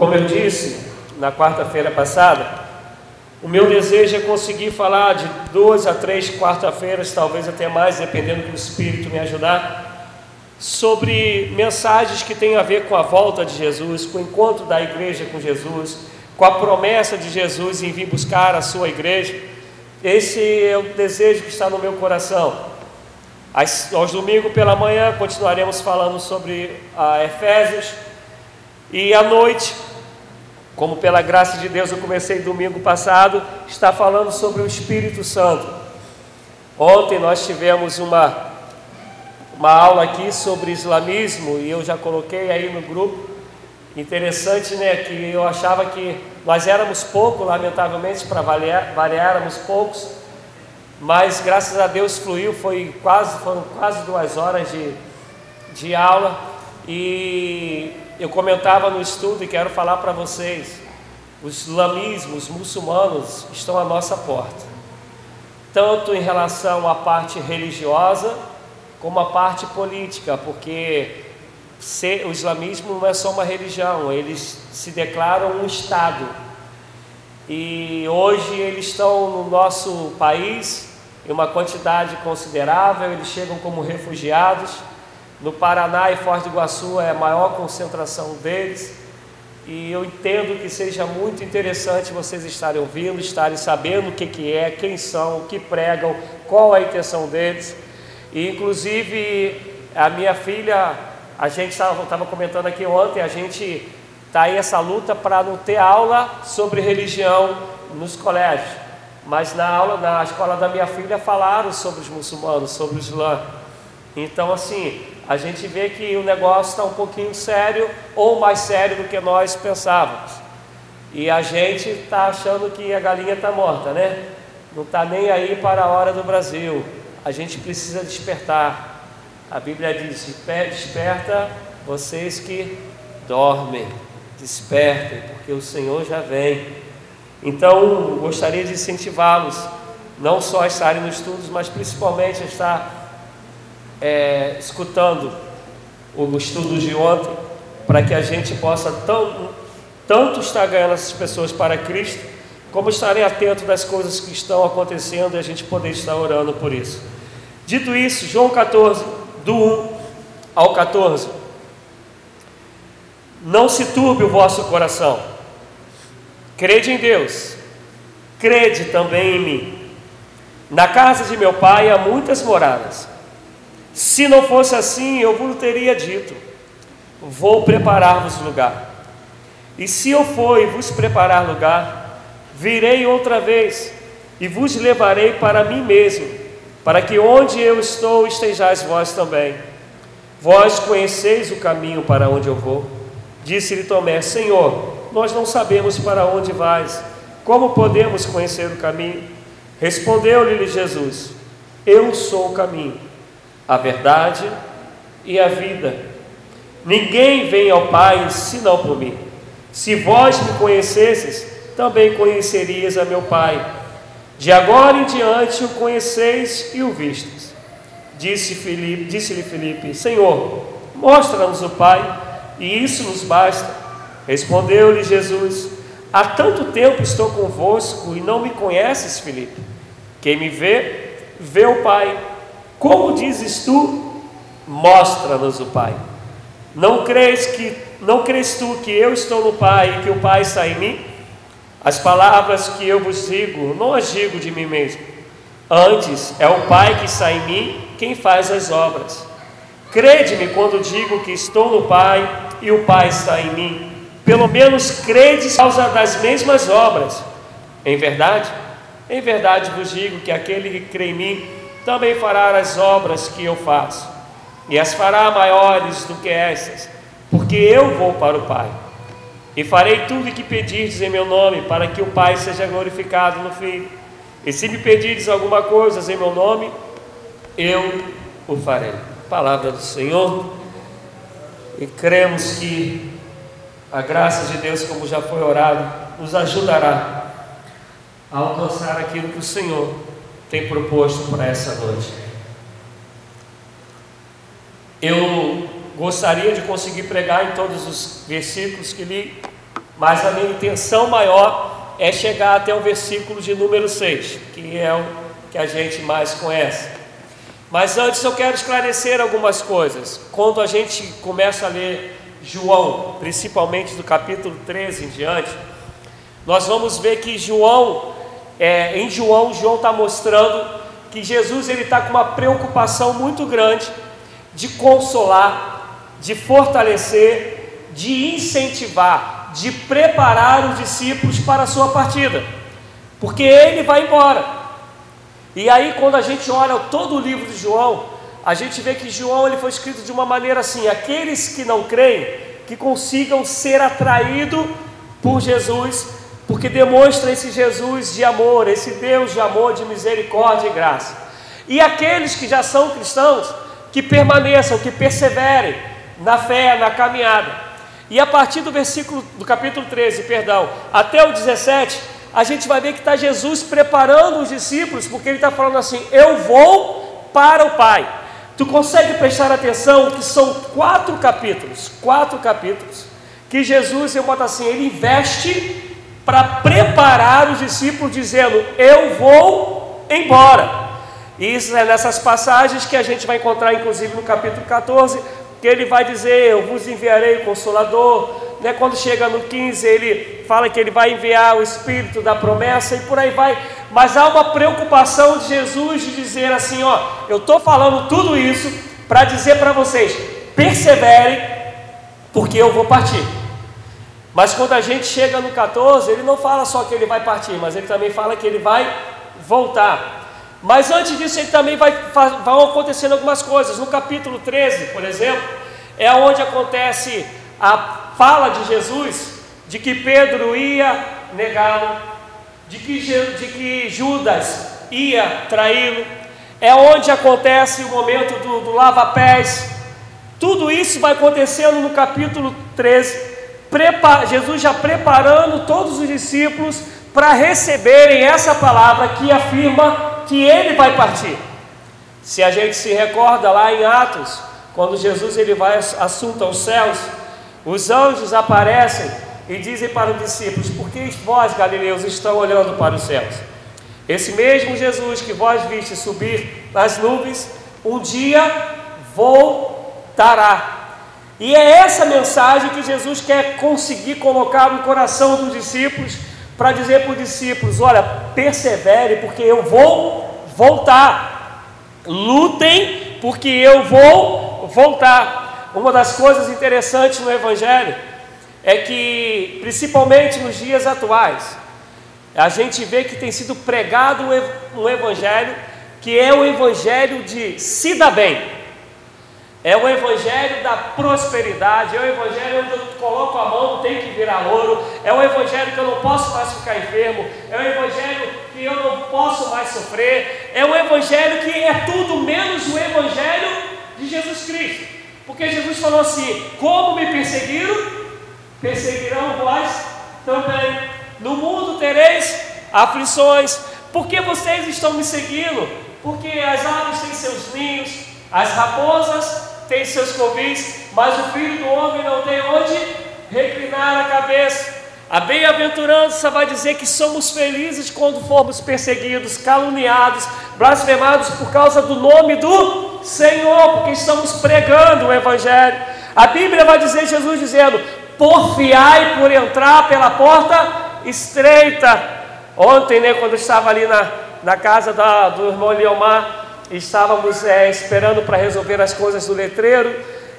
Como eu disse na quarta-feira passada, o meu desejo é conseguir falar de duas a três quarta-feiras, talvez até mais, dependendo do Espírito me ajudar, sobre mensagens que têm a ver com a volta de Jesus, com o encontro da igreja com Jesus, com a promessa de Jesus em vir buscar a sua igreja. Esse é o desejo que está no meu coração. Aos domingos pela manhã continuaremos falando sobre a Efésios e à noite como pela graça de Deus eu comecei domingo passado, está falando sobre o Espírito Santo. Ontem nós tivemos uma, uma aula aqui sobre islamismo e eu já coloquei aí no grupo. Interessante, né? Que eu achava que nós éramos poucos, lamentavelmente, para variar, variar, éramos poucos, mas graças a Deus fluiu, foi quase, foram quase duas horas de, de aula e eu comentava no estudo e quero falar para vocês: os islamismos, os muçulmanos estão à nossa porta, tanto em relação à parte religiosa como à parte política, porque o islamismo não é só uma religião, eles se declaram um Estado. E hoje eles estão no nosso país em uma quantidade considerável, eles chegam como refugiados no Paraná e Foz do Iguaçu é a maior concentração deles. E eu entendo que seja muito interessante vocês estarem ouvindo, estarem sabendo o que, que é, quem são, o que pregam, qual a intenção deles. E inclusive a minha filha, a gente estava comentando aqui ontem, a gente está aí essa luta para não ter aula sobre religião nos colégios. Mas na aula, na escola da minha filha, falaram sobre os muçulmanos, sobre o Islã. Então, assim, a gente vê que o negócio está um pouquinho sério ou mais sério do que nós pensávamos. E a gente está achando que a galinha está morta, né? Não está nem aí para a hora do Brasil. A gente precisa despertar. A Bíblia diz: desperta vocês que dormem, despertem, porque o Senhor já vem. Então, gostaria de incentivá-los, não só a estarem nos estudos, mas principalmente a estar é, escutando o estudo de ontem, para que a gente possa tão, tanto estar ganhando essas pessoas para Cristo, como estarem atentos das coisas que estão acontecendo e a gente poder estar orando por isso. Dito isso, João 14, do 1 ao 14. Não se turbe o vosso coração. Crede em Deus, crede também em mim. Na casa de meu pai há muitas moradas. Se não fosse assim, eu vos teria dito: Vou preparar-vos lugar. E se eu for e vos preparar lugar, virei outra vez e vos levarei para mim mesmo, para que onde eu estou estejais vós também. Vós conheceis o caminho para onde eu vou. Disse-lhe Tomé: Senhor, nós não sabemos para onde vais. Como podemos conhecer o caminho? Respondeu-lhe Jesus: Eu sou o caminho a verdade e a vida. Ninguém vem ao Pai senão por mim. Se vós me conhecesses, também conhecerias a meu Pai. De agora em diante o conheceis e o vistes. Disse Filipe, disse-lhe Filipe: Senhor, mostra-nos o Pai, e isso nos basta. Respondeu-lhe Jesus: Há tanto tempo estou convosco e não me conheces, Filipe. Quem me vê, vê o Pai. Como dizes tu? Mostra-nos o Pai. Não crês que não crês tu que eu estou no Pai e que o Pai está em mim? As palavras que eu vos digo, não as digo de mim mesmo. Antes é o Pai que está em mim quem faz as obras. Crede-me quando digo que estou no Pai e o Pai está em mim. Pelo menos credes por causa das mesmas obras. Em verdade, em verdade vos digo que aquele que crê em mim também fará as obras que eu faço, e as fará maiores do que essas, porque eu vou para o Pai. E farei tudo o que pedirdes em meu nome, para que o Pai seja glorificado no Filho. E se me pedirdes alguma coisa em meu nome, eu o farei. Palavra do Senhor. E cremos que a graça de Deus, como já foi orado, nos ajudará a alcançar aquilo que o Senhor tem proposto para essa noite. Eu gostaria de conseguir pregar em todos os versículos que li, mas a minha intenção maior é chegar até o versículo de número 6, que é o que a gente mais conhece. Mas antes eu quero esclarecer algumas coisas. Quando a gente começa a ler João, principalmente do capítulo 13 em diante, nós vamos ver que João, é, em João, João está mostrando que Jesus ele está com uma preocupação muito grande de consolar, de fortalecer, de incentivar, de preparar os discípulos para a sua partida, porque ele vai embora. E aí, quando a gente olha todo o livro de João, a gente vê que João ele foi escrito de uma maneira assim: aqueles que não creem, que consigam ser atraídos por Jesus, porque demonstra esse Jesus de amor, esse Deus de amor, de misericórdia e graça. E aqueles que já são cristãos, que permaneçam, que perseverem na fé, na caminhada. E a partir do versículo do capítulo 13, perdão, até o 17, a gente vai ver que está Jesus preparando os discípulos, porque ele está falando assim: Eu vou para o Pai. Tu consegue prestar atenção que são quatro capítulos, quatro capítulos, que Jesus, eu boto assim, ele investe para preparar os discípulos, dizendo: Eu vou embora. E isso é nessas passagens que a gente vai encontrar, inclusive no capítulo 14, que ele vai dizer: Eu vos enviarei o Consolador. Né? Quando chega no 15, ele fala que ele vai enviar o Espírito da promessa e por aí vai. Mas há uma preocupação de Jesus de dizer assim: Ó, eu estou falando tudo isso para dizer para vocês: perseverem, porque eu vou partir. Mas quando a gente chega no 14, ele não fala só que ele vai partir, mas ele também fala que ele vai voltar. Mas antes disso, ele também vai vão acontecendo algumas coisas. No capítulo 13, por exemplo, é onde acontece a fala de Jesus de que Pedro ia negá-lo, de que, de que Judas ia traí-lo. É onde acontece o momento do, do lava-pés. Tudo isso vai acontecendo no capítulo 13. Jesus já preparando todos os discípulos para receberem essa palavra que afirma que ele vai partir. Se a gente se recorda lá em Atos, quando Jesus ele vai assunto aos céus, os anjos aparecem e dizem para os discípulos: Por que vós, galileus, estão olhando para os céus? Esse mesmo Jesus que vós viste subir nas nuvens, um dia voltará. E é essa mensagem que Jesus quer conseguir colocar no coração dos discípulos para dizer para os discípulos: olha, persevere, porque eu vou voltar. Lutem, porque eu vou voltar. Uma das coisas interessantes no Evangelho é que, principalmente nos dias atuais, a gente vê que tem sido pregado um Evangelho que é o Evangelho de se dar bem. É o evangelho da prosperidade, é o evangelho onde eu coloco a mão, tem que virar ouro, é o evangelho que eu não posso mais ficar enfermo, é o evangelho que eu não posso mais sofrer, é o evangelho que é tudo menos o evangelho de Jesus Cristo. Porque Jesus falou assim: como me perseguiram, perseguirão vós também. No mundo tereis aflições, porque vocês estão me seguindo, porque as aves têm seus ninhos, as raposas tem seus covis, mas o filho do homem não tem onde reclinar a cabeça. A bem-aventurança vai dizer que somos felizes quando formos perseguidos, caluniados, blasfemados por causa do nome do Senhor, porque estamos pregando o Evangelho. A Bíblia vai dizer, Jesus dizendo: porfiai por entrar pela porta estreita. Ontem, né, quando eu estava ali na, na casa da, do irmão Leomar, estávamos é, esperando para resolver as coisas do letreiro,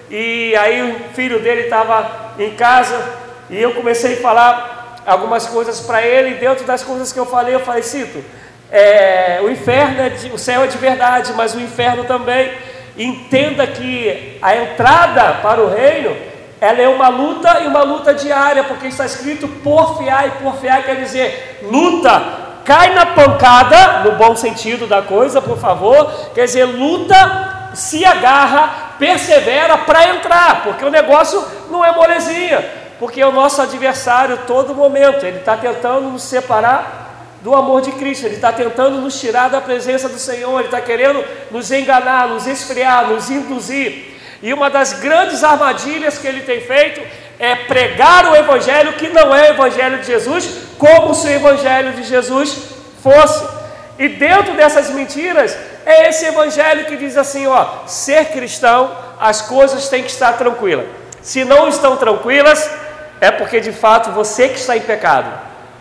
e aí o filho dele estava em casa, e eu comecei a falar algumas coisas para ele, e dentro das coisas que eu falei, eu falei, Cito, é, o inferno, é de, o céu é de verdade, mas o inferno também. Entenda que a entrada para o reino, ela é uma luta e uma luta diária, porque está escrito porfiar, e porfiar quer dizer luta, cai na pancada, no bom sentido da coisa, por favor, quer dizer, luta, se agarra, persevera para entrar, porque o negócio não é molezinha, porque é o nosso adversário todo momento, ele está tentando nos separar do amor de Cristo, ele está tentando nos tirar da presença do Senhor, ele está querendo nos enganar, nos esfriar, nos induzir. E uma das grandes armadilhas que ele tem feito é pregar o evangelho que não é o evangelho de Jesus, como se o evangelho de Jesus fosse. E dentro dessas mentiras é esse evangelho que diz assim, ó, ser cristão, as coisas têm que estar tranquilas. Se não estão tranquilas, é porque de fato você que está em pecado.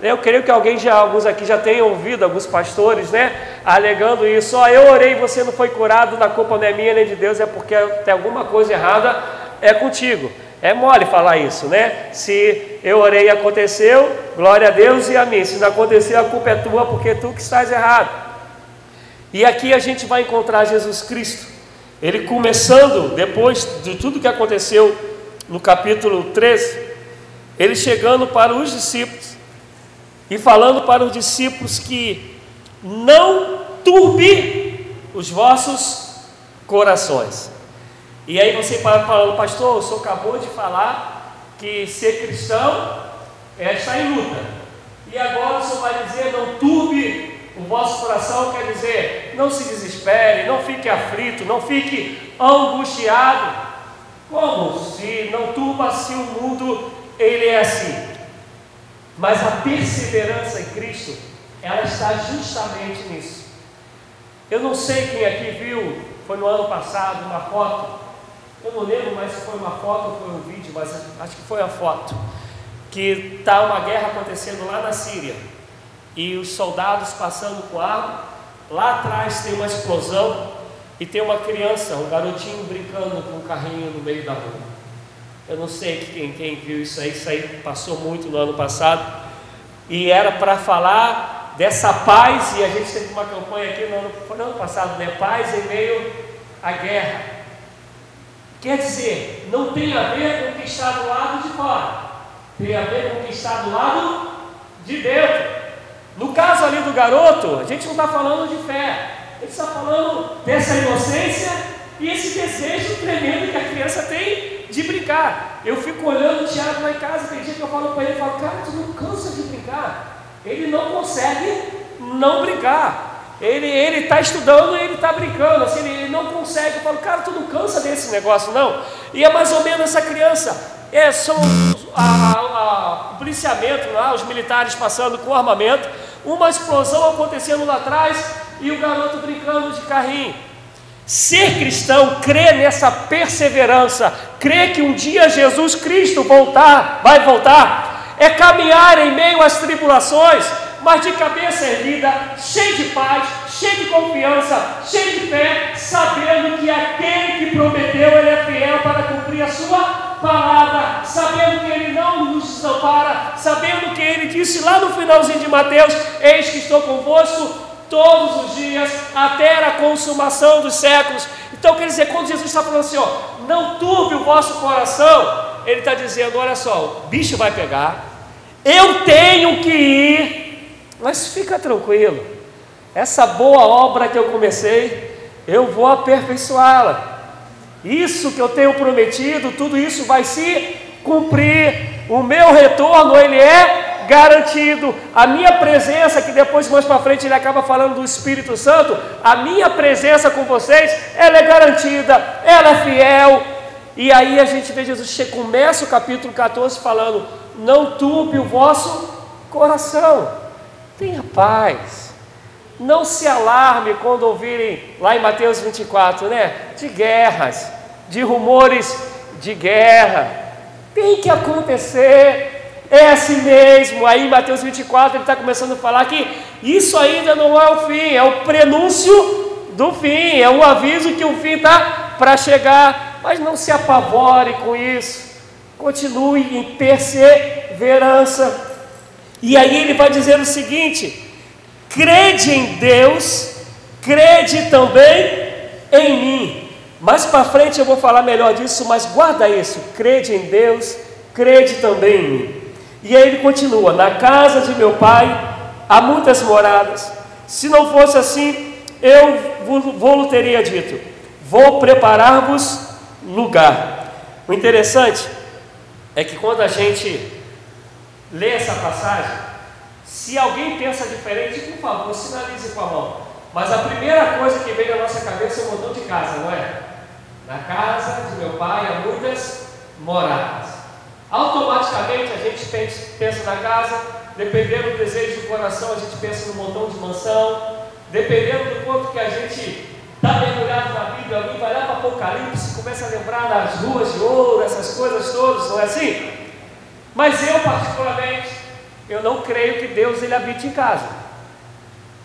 Eu creio que alguém já, alguns aqui já tenham ouvido, alguns pastores, né, alegando isso. Ó, eu orei você não foi curado, na culpa não é minha nem de Deus, é porque tem alguma coisa errada, é contigo. É mole falar isso, né? Se eu orei e aconteceu, glória a Deus e a mim. Se não aconteceu, a culpa é tua, porque tu que estás errado. E aqui a gente vai encontrar Jesus Cristo. Ele começando, depois de tudo que aconteceu no capítulo 13, ele chegando para os discípulos e falando para os discípulos que não turbe os vossos corações. E aí você para falando, pastor, o senhor acabou de falar que ser cristão é estar em luta. E agora o senhor vai dizer, não turbe o vosso coração, quer dizer, não se desespere, não fique aflito, não fique angustiado. Como se não turba se o mundo ele é assim? Mas a perseverança em Cristo, ela está justamente nisso. Eu não sei quem aqui viu, foi no ano passado, uma foto. Eu não lembro mais se foi uma foto ou foi um vídeo, mas acho que foi a foto. Que está uma guerra acontecendo lá na Síria. E os soldados passando com arma. Lá atrás tem uma explosão e tem uma criança, um garotinho brincando com um carrinho no meio da rua. Eu não sei quem, quem viu isso aí, isso aí passou muito no ano passado. E era para falar dessa paz, e a gente teve uma campanha aqui no ano, no ano passado, né? Paz em meio à guerra. Quer dizer, não tem a ver com o que está do lado de fora, tem a ver com o que está do lado de dentro. No caso ali do garoto, a gente não está falando de fé, a gente está falando dessa inocência e esse desejo tremendo que a criança tem de brincar. Eu fico olhando o Tiago lá em casa, tem dia que eu falo para ele, eu falo, cara, tu não cansa de brincar. Ele não consegue não brincar. Ele está estudando e ele está brincando, assim, ele não consegue. Eu falo, cara, tu não cansa desse negócio, não. E é mais ou menos essa criança. É, são a, a, o policiamento lá, os militares passando com armamento, uma explosão acontecendo lá atrás e o garoto brincando de carrinho. Ser cristão, crer nessa perseverança, crer que um dia Jesus Cristo voltar, vai voltar, é caminhar em meio às tribulações, mas de cabeça erguida, cheio de paz, cheio de confiança, cheio de fé, sabendo que aquele que prometeu, ele é fiel para cumprir a sua palavra, sabendo que ele não nos desampara, sabendo que ele disse lá no finalzinho de Mateus: Eis que estou convosco todos os dias, até a consumação dos séculos. Então, quer dizer, quando Jesus está falando assim, ó, não turbe o vosso coração, ele está dizendo: olha só, o bicho vai pegar, eu tenho que ir, mas fica tranquilo, essa boa obra que eu comecei, eu vou aperfeiçoá-la. Isso que eu tenho prometido, tudo isso vai se cumprir. O meu retorno, ele é garantido. A minha presença, que depois mais para frente ele acaba falando do Espírito Santo, a minha presença com vocês, ela é garantida, ela é fiel. E aí a gente vê Jesus começa o capítulo 14 falando: "Não turbe o vosso coração. Tenha paz. Não se alarme quando ouvirem lá em Mateus 24, né? De guerras, de rumores de guerra. Tem que acontecer é assim mesmo. Aí Mateus 24 ele está começando a falar que isso ainda não é o fim, é o prenúncio do fim, é um aviso que o fim está para chegar. Mas não se apavore com isso. Continue em perseverança. E aí ele vai dizer o seguinte: crede em Deus, crede também em mim. Mais para frente eu vou falar melhor disso, mas guarda isso: crede em Deus, crede também em mim. E aí ele continua: Na casa de meu pai há muitas moradas. Se não fosse assim, eu vou teria dito: Vou preparar-vos lugar. O interessante é que quando a gente lê essa passagem, se alguém pensa diferente, por favor, sinalize com a mão. Mas a primeira coisa que vem na nossa cabeça é o montão de casa, não é? Na casa de meu pai há muitas moradas. Automaticamente a gente pensa na casa, dependendo do desejo do coração, a gente pensa no montão de mansão, dependendo do quanto que a gente está mergulhado na Bíblia, alguém vai lá para Apocalipse, começa a lembrar das ruas de ouro, essas coisas todas, não é assim? Mas eu, particularmente, eu não creio que Deus ele habite em casa.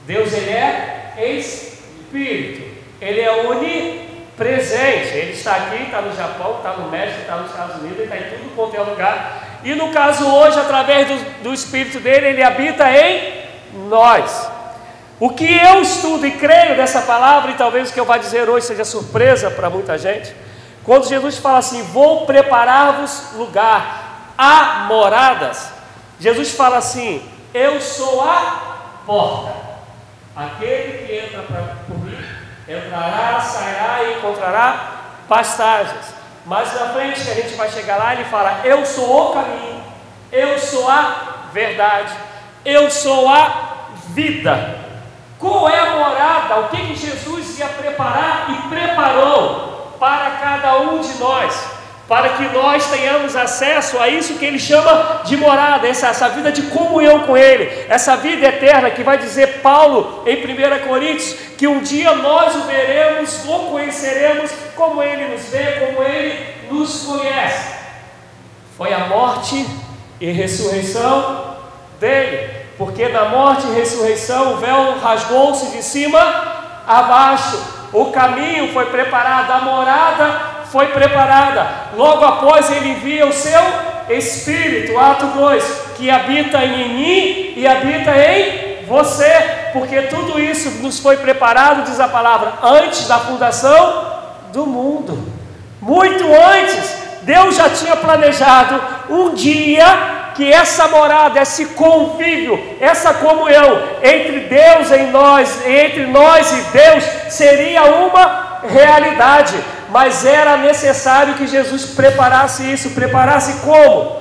Deus ele é espírito, ele é onipresente. Ele está aqui, está no Japão, está no México, está nos Estados Unidos, está em tudo quanto é lugar. E no caso hoje, através do, do espírito dele, ele habita em nós. O que eu estudo e creio dessa palavra, e talvez o que eu vá dizer hoje seja surpresa para muita gente, quando Jesus fala assim: Vou preparar-vos lugar, há moradas. Jesus fala assim: Eu sou a porta. Aquele que entra por mim entrará, sairá e encontrará pastagens. Mas na frente que a gente vai chegar lá, ele fala: Eu sou o caminho, eu sou a verdade, eu sou a vida. Qual é a morada? O que, que Jesus ia preparar e preparou para cada um de nós? Para que nós tenhamos acesso a isso que ele chama de morada, essa, essa vida de comunhão com Ele, essa vida eterna que vai dizer Paulo em 1 Coríntios, que um dia nós o veremos ou conheceremos como Ele nos vê, como Ele nos conhece. Foi a morte e ressurreição dele porque na morte e ressurreição o véu rasgou-se de cima a baixo, o caminho foi preparado, a morada foi preparada. Logo após ele envia o seu Espírito, ato 2, que habita em mim e habita em você, porque tudo isso nos foi preparado, diz a palavra, antes da fundação do mundo. Muito antes, Deus já tinha planejado um dia que essa morada, esse convívio, essa comunhão entre Deus em nós, entre nós e Deus, seria uma realidade, mas era necessário que Jesus preparasse isso. Preparasse como?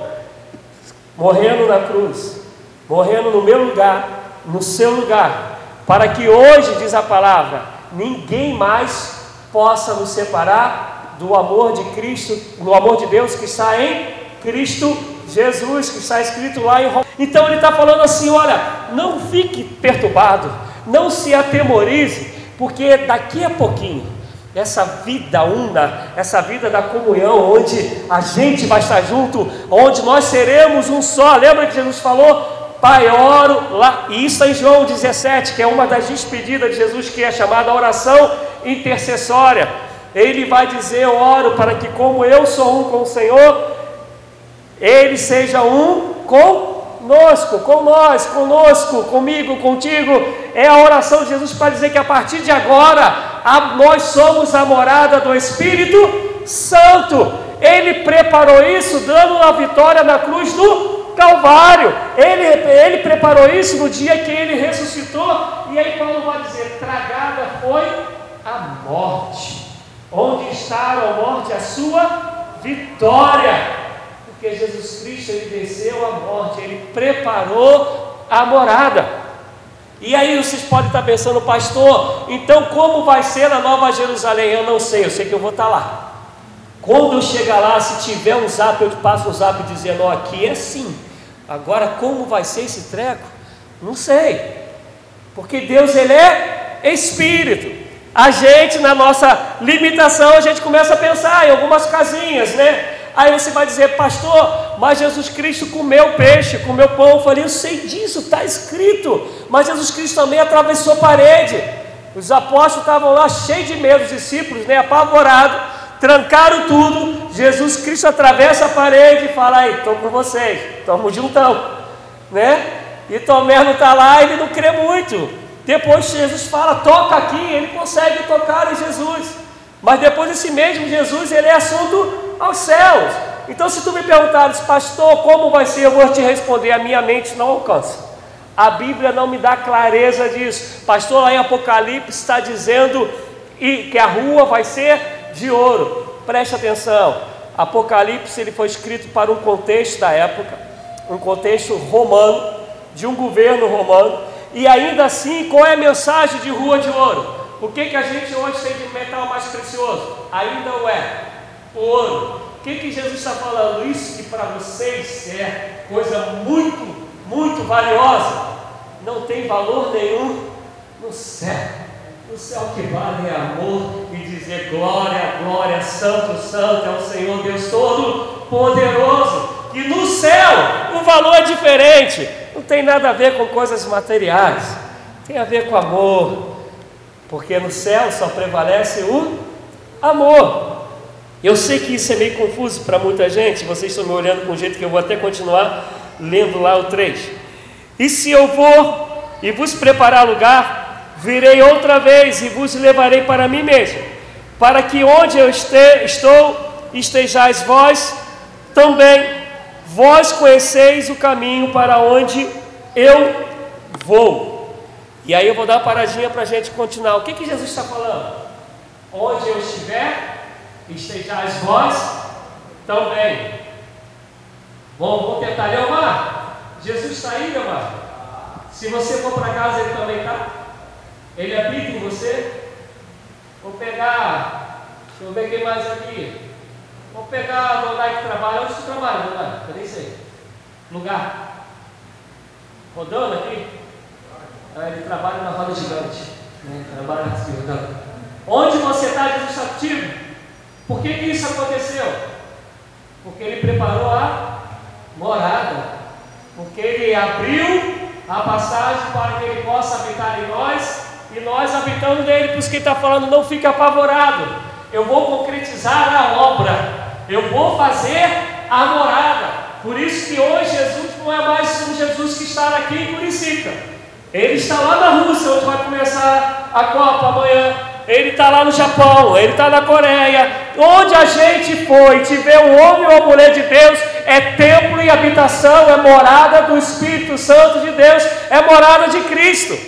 Morrendo na cruz, morrendo no meu lugar, no seu lugar, para que hoje, diz a palavra, ninguém mais possa nos separar do amor de Cristo, do amor de Deus que está em Cristo Jesus, que está escrito lá em Romanos. Então ele está falando assim: olha, não fique perturbado, não se atemorize, porque daqui a pouquinho, essa vida una, essa vida da comunhão, onde a gente vai estar junto, onde nós seremos um só. Lembra que Jesus falou? Pai, oro lá, e isso é em João 17, que é uma das despedidas de Jesus, que é chamada oração intercessória. Ele vai dizer: Eu oro para que, como eu sou um com o Senhor, ele seja um conosco, com nós, conosco, comigo, contigo. É a oração de Jesus para dizer que a partir de agora a, nós somos a morada do Espírito Santo. Ele preparou isso dando a vitória na cruz do Calvário. Ele, ele preparou isso no dia que ele ressuscitou. E aí Paulo vai dizer: tragada foi a morte. Onde está a morte? A sua vitória porque Jesus Cristo ele venceu a morte, ele preparou a morada. E aí vocês podem estar pensando, pastor, então como vai ser a Nova Jerusalém? Eu não sei, eu sei que eu vou estar lá. Quando eu chegar lá, se tiver um zap, eu te passo um zap dizendo, ó, aqui é assim. Agora como vai ser esse treco? Não sei. Porque Deus ele é espírito. A gente, na nossa limitação, a gente começa a pensar em algumas casinhas, né? Aí você vai dizer, pastor, mas Jesus Cristo comeu peixe, comeu pão. Eu falei, eu sei disso, está escrito. Mas Jesus Cristo também atravessou a parede. Os apóstolos estavam lá cheios de medo, os discípulos, né, apavorados, trancaram tudo. Jesus Cristo atravessa a parede e fala: aí, estou com vocês, estamos juntão, né? E Tomé não está lá, ele não crê muito. Depois Jesus fala: toca aqui, ele consegue tocar em Jesus. Mas depois esse mesmo Jesus, ele é assunto aos céus. Então se tu me perguntares, pastor, como vai ser? Eu vou te responder, a minha mente não alcança. A Bíblia não me dá clareza disso. Pastor, lá em Apocalipse está dizendo que a rua vai ser de ouro. Preste atenção. Apocalipse ele foi escrito para um contexto da época, um contexto romano, de um governo romano. E ainda assim, qual é a mensagem de rua de ouro? O que, que a gente hoje tem de metal mais precioso? Ainda o é o ouro. O que, que Jesus está falando? Isso que para vocês é coisa muito, muito valiosa, não tem valor nenhum no céu. No céu que vale é amor e dizer glória, glória, santo, santo é o Senhor Deus Todo-Poderoso. E no céu o valor é diferente, não tem nada a ver com coisas materiais, tem a ver com amor, porque no céu só prevalece o amor. Eu sei que isso é meio confuso para muita gente, vocês estão me olhando com jeito que eu vou até continuar lendo lá o 3. E se eu vou e vos preparar lugar, virei outra vez e vos levarei para mim mesmo, para que onde eu este, estou estejais vós também. Vós conheceis o caminho para onde eu vou. E aí eu vou dar uma paradinha para a gente continuar. O que, que Jesus está falando? Onde eu estiver, estejais vós também. Bom, vamos tentar. Leomar, Jesus está aí, Leomar? Se você for para casa, ele também está? Ele habita em você? Vou pegar, deixa eu ver quem mais aqui. Vou pegar a Donai que trabalha. Onde você trabalha, Donai? Eu nem. Lugar. Rodando aqui? Ah, ele trabalha na roda gigante. Né? Trabalha assim, rodando. Onde você está, Jesus está contigo? Por que, que isso aconteceu? Porque ele preparou a morada. Porque ele abriu a passagem para que ele possa habitar em nós e nós habitando nele. Por isso que ele está falando, não fique apavorado. Eu vou concretizar a obra. Eu vou fazer a morada. Por isso que hoje Jesus não é mais um Jesus que está aqui em Curicica. Ele está lá na Rússia, onde vai começar a Copa amanhã. Ele está lá no Japão, ele está na Coreia. Onde a gente for e tiver um homem ou uma mulher de Deus, é templo e habitação, é morada do Espírito Santo de Deus, é morada de Cristo.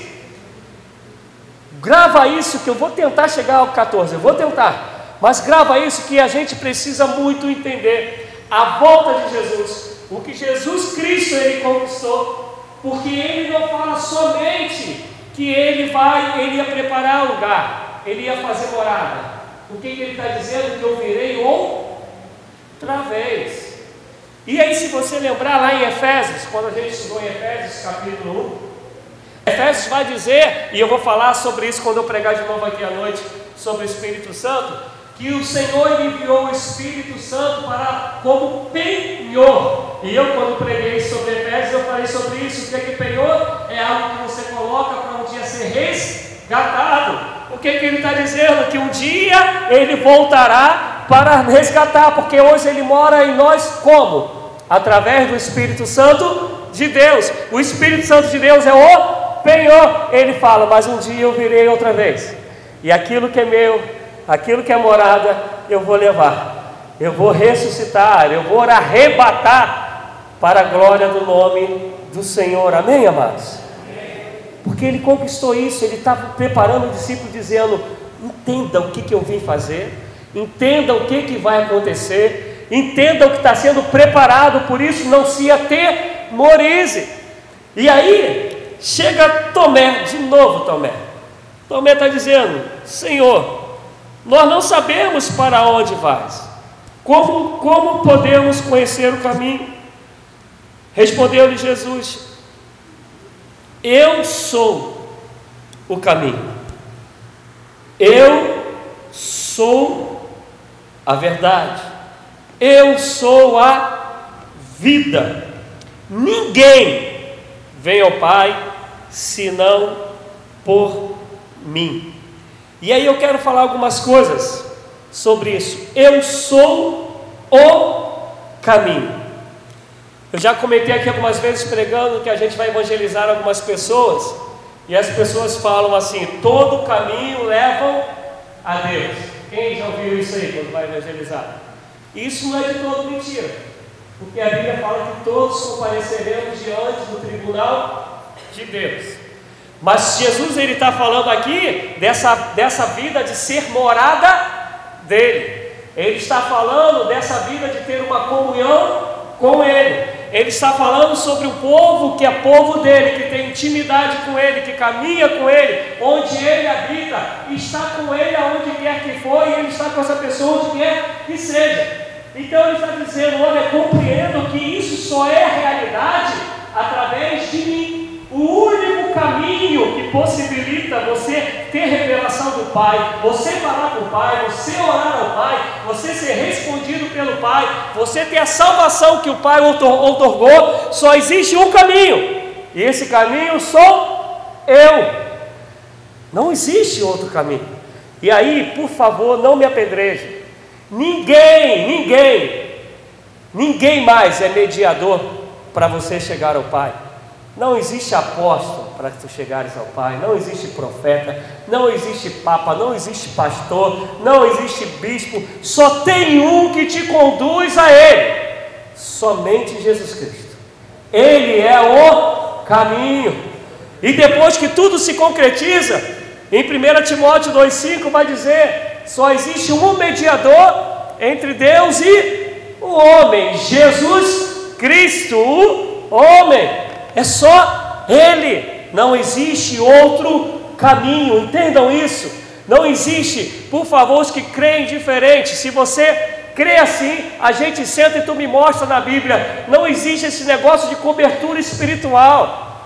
Grava isso que eu vou tentar chegar ao 14, eu vou tentar. Mas grava isso que a gente precisa muito entender a volta de Jesus, o que Jesus Cristo ele conquistou, porque ele não fala somente que ele vai, ele ia preparar o lugar, ele ia fazer morada. O que, que ele está dizendo? Que eu virei outra vez. E aí, se você lembrar lá em Efésios, quando a gente estudou em Efésios capítulo 1, Efésios vai dizer, e eu vou falar sobre isso quando eu pregar de novo aqui à noite, sobre o Espírito Santo, que o Senhor enviou o Espírito Santo para como penhor. E eu, quando preguei sobre Efésios, eu falei sobre isso. O que é que penhor? É algo que você coloca para um dia ser resgatado. O que, é que ele está dizendo? Que um dia ele voltará para resgatar, porque hoje ele mora em nós como? Através do Espírito Santo de Deus. O Espírito Santo de Deus é o penhor. Ele fala, mas um dia eu virei outra vez. E aquilo que é meu, aquilo que é morada, eu vou levar, eu vou ressuscitar, eu vou arrebatar para a glória do nome do Senhor. Amém, amados? Porque ele conquistou isso, ele estava preparando o discípulo, dizendo: entenda o que, que eu vim fazer, entenda o que, que vai acontecer, entenda o que está sendo preparado, por isso não se atemorize. E aí, chega Tomé, de novo Tomé. Tomé está dizendo: Senhor, nós não sabemos para onde vais. Como, como podemos conhecer o caminho? Respondeu-lhe Jesus: Eu sou o caminho. Eu sou a verdade. Eu sou a vida. Ninguém vem ao Pai senão por mim. E aí eu quero falar algumas coisas sobre isso. Eu sou o caminho. Eu já comentei aqui algumas vezes pregando que a gente vai evangelizar algumas pessoas e as pessoas falam assim: todo caminho leva a Deus. Quem já ouviu isso aí quando vai evangelizar? Isso não é de todo mentira, porque a Bíblia fala que todos compareceremos diante do tribunal de Deus. Mas Jesus ele está falando aqui dessa, dessa vida de ser morada dele. Ele está falando dessa vida de ter uma comunhão com Ele. Ele está falando sobre um povo que é povo dele, que tem intimidade com ele, que caminha com ele, onde ele habita, está com ele aonde quer que for, e ele está com essa pessoa onde quer que seja. Então ele está dizendo: olha, compreendo que isso só é realidade através de mim. O único caminho que possibilita você ter revelação do Pai, você falar com o Pai, você orar ao Pai, você ser respondido pelo Pai, você ter a salvação que o Pai otorgou, só existe um caminho, e esse caminho sou eu. Não existe outro caminho. E aí, por favor, não me apedreje. Ninguém, ninguém, ninguém mais é mediador para você chegar ao Pai. Não existe apóstolo para que tu chegares ao Pai, não existe profeta, não existe papa, não existe pastor, não existe bispo, só tem um que te conduz a Ele, somente Jesus Cristo. Ele é o caminho. E depois que tudo se concretiza, em 1 Timóteo 2,5 vai dizer: só existe um mediador entre Deus e o homem, Jesus Cristo, o homem. É só Ele, não existe outro caminho, entendam isso. Não existe, por favor, os que creem diferente. Se você crê assim, a gente senta e tu me mostra na Bíblia. Não existe esse negócio de cobertura espiritual.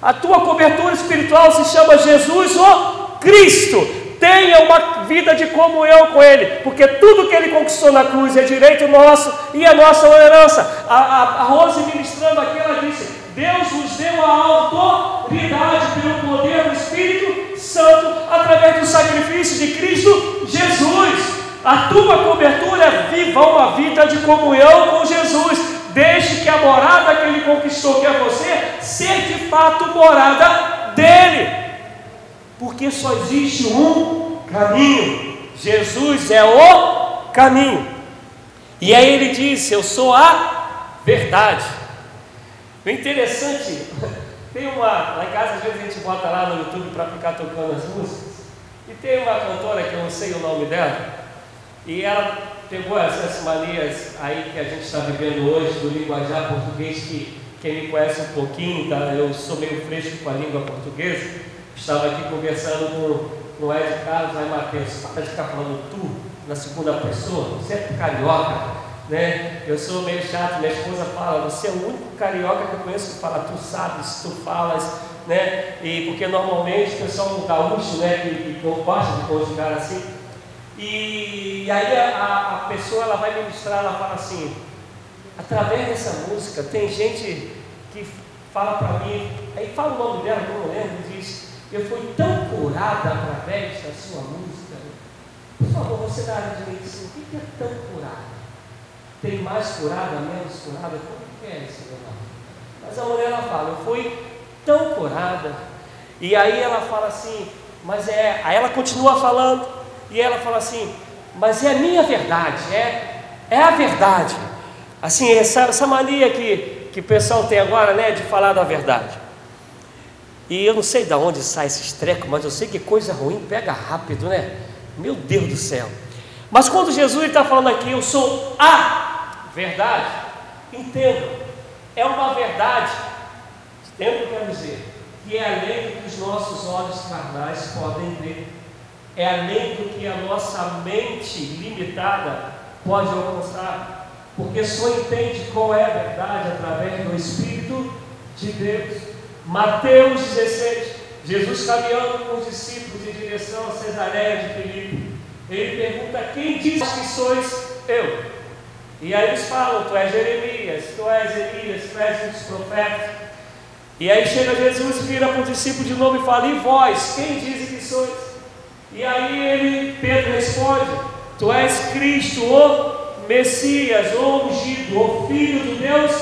A tua cobertura espiritual se chama Jesus o Cristo. Tenha uma vida de comunhão com Ele, porque tudo que Ele conquistou na cruz é direito nosso e é nossa herança. A, a, a Rose ministrando aqui, ela disse: Deus nos deu a autoridade pelo poder do Espírito Santo através do sacrifício de Cristo Jesus. A tua cobertura é viva uma vida de comunhão com Jesus. Deixe que a morada que Ele conquistou, que é você, seja de fato morada dele. Porque só existe um caminho. Jesus é o caminho. E aí ele disse: Eu sou a verdade. O interessante, tem uma, lá em casa às vezes a gente bota lá no YouTube para ficar tocando as músicas, e tem uma cantora que eu não sei o nome dela, e ela pegou essas manias aí que a gente está vivendo hoje do linguajar português, que quem me conhece um pouquinho, tá? eu sou meio fresco com a língua portuguesa, estava aqui conversando com, com o Ed Carlos, aí Matheus, para de ficar falando tu na segunda pessoa, você é carioca, né? Eu sou meio chato, minha esposa fala, você é o único carioca que eu conheço que fala, tu sabes, tu falas, né? E porque normalmente o pessoal no gaúcho, né, que, que gosta de conjugar assim. E, e aí a, a, pessoa ela vai ministrar, ela fala assim, através dessa música tem gente que fala para mim, aí fala o nome dela, não lembro, diz, eu fui tão curada através da sua música. Por favor, você área de medicina, o que é tão curada? Tem mais curada, menos curada? Como que é esse negócio? Mas a mulher ela fala, eu fui tão curada. E aí ela fala assim, mas é. Aí ela continua falando, e ela fala assim, mas é a minha verdade, é, é a verdade. Assim, essa, essa mania que, que o pessoal tem agora, né, de falar da verdade. E eu não sei de onde sai esse treco, mas eu sei que coisa ruim pega rápido, né? Meu Deus do céu. Mas quando Jesus está falando aqui, eu sou a Verdade? Entendam, é uma verdade, entendo o que eu quero dizer, que é além do que os nossos olhos carnais podem ver, é além do que a nossa mente limitada pode alcançar, porque só entende qual é a verdade através do Espírito de Deus. Mateus 16, Jesus caminhando com os discípulos em direção a Cesareia de Filipe, ele pergunta: Quem diz que sois eu? E aí eles falam: Tu és Jeremias, tu és Elias, tu és um dos profetas. E aí chega Jesus, vira para o discípulo de novo e fala: E vós, quem dizem que sois? E aí ele, Pedro responde: Tu és Cristo, o Messias, o ungido, o Filho do Deus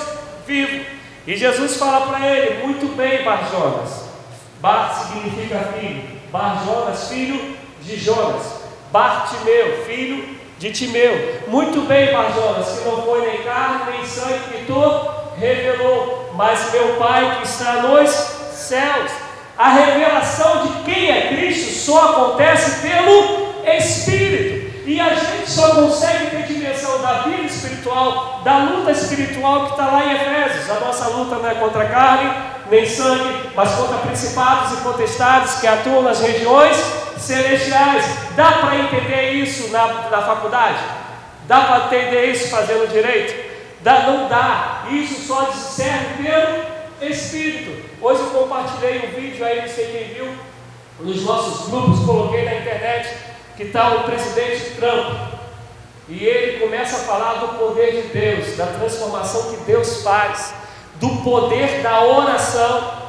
vivo. E Jesus fala para ele: Muito bem, Barjonas. Bar significa filho. Barjonas, filho de Jonas. Bartimeu, filho de Timeu. Muito bem, Barjonas, que não foi nem carne nem sangue que tu revelou, mas meu Pai que está nos céus. A revelação de quem é Cristo só acontece pelo Espírito. E a gente só consegue ter dimensão da vida espiritual, da luta espiritual que está lá em Efésios. A nossa luta não é contra a carne, nem sangue, mas contra principados e potestades que atuam nas regiões celestiais. Dá para entender isso na, na faculdade? Dá para entender isso fazendo direito? Dá, não dá. Isso só serve pelo Espírito. Hoje eu compartilhei um vídeo aí, não sei quem viu, nos nossos grupos, coloquei na internet, que está o presidente Trump. E ele começa a falar do poder de Deus, da transformação que Deus faz, do poder da oração.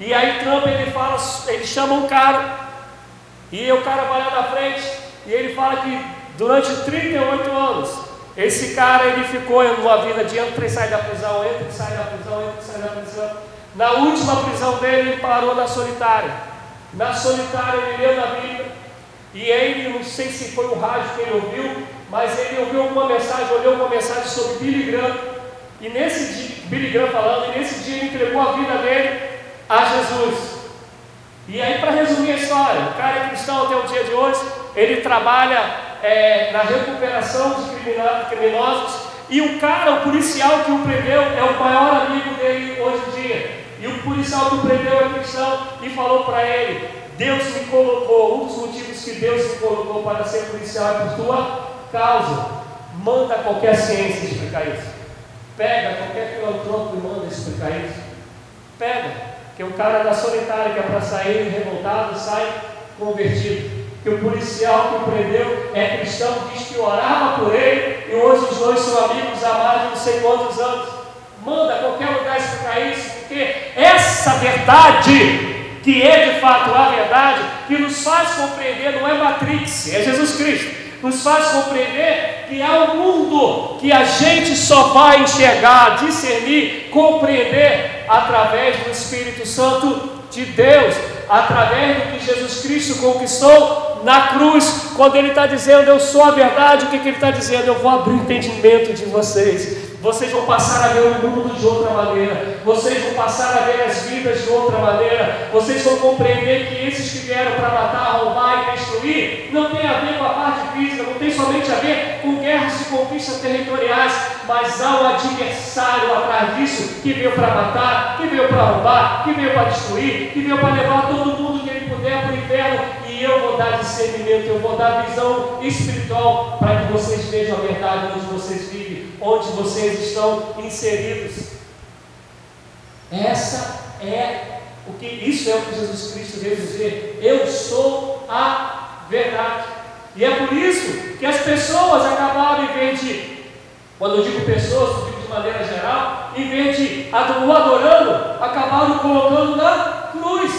E aí Trump ele fala, ele chama um cara, e o cara vai lá na frente, e ele fala que durante 38 anos, esse cara ele ficou uma vida de entra e sai da prisão, entra e sai da prisão, entra e sai da prisão. Na última prisão dele, ele parou na solitária. Na solitária, ele leu na Bíblia. E ele, não sei se foi o rádio que ele ouviu, mas ele ouviu uma mensagem, olhou uma mensagem sobre Billy Graham. E nesse dia, Billy Graham falando, e nesse dia ele entregou a vida dele a Jesus. E aí, para resumir a história, o cara é cristão até o dia de hoje, ele trabalha é, na recuperação de criminosos, e o cara, o policial que o prendeu, é o maior amigo dele hoje em dia. E o policial que o prendeu é cristão e falou para ele: Deus me colocou, um dos motivos que Deus me colocou para ser policial é por tua causa. Manda qualquer ciência explicar isso. Pega qualquer filantropo e manda explicar isso. Pega, que o cara da solitária que é para sair revoltado sai convertido. Que o policial que prendeu é cristão, diz que orava por ele e hoje os dois são amigos há mais de não sei quantos anos. Manda qualquer lugar explicar isso, porque essa verdade que é de fato a verdade, que nos faz compreender, não é Matrix, é Jesus Cristo, nos faz compreender que há um mundo que a gente só vai enxergar, discernir, compreender através do Espírito Santo de Deus, através do que Jesus Cristo conquistou na cruz, quando Ele está dizendo eu sou a verdade, o que, que Ele está dizendo? Eu vou abrir o entendimento de vocês, vocês vão passar a ver o mundo de outra maneira. Vocês vão passar a ver as vidas de outra maneira. Vocês vão compreender que esses que vieram para matar, roubar e destruir não tem a ver com a parte física, não tem somente a ver com guerras e conquistas territoriais, mas há um adversário atrás disso que veio para matar, que veio para roubar, que veio para destruir, que veio para levar todo mundo que ele puder para o inferno e eu vou dar discernimento, eu vou dar visão espiritual para que vocês vejam a verdade onde vocês vivem, onde vocês estão inseridos. Essa é o que isso é o que Jesus Cristo veio dizer. Eu sou a verdade. E é por isso que as pessoas acabaram em vez de, quando eu digo pessoas, eu digo de maneira geral, em vez de o adorando, acabaram colocando na cruz,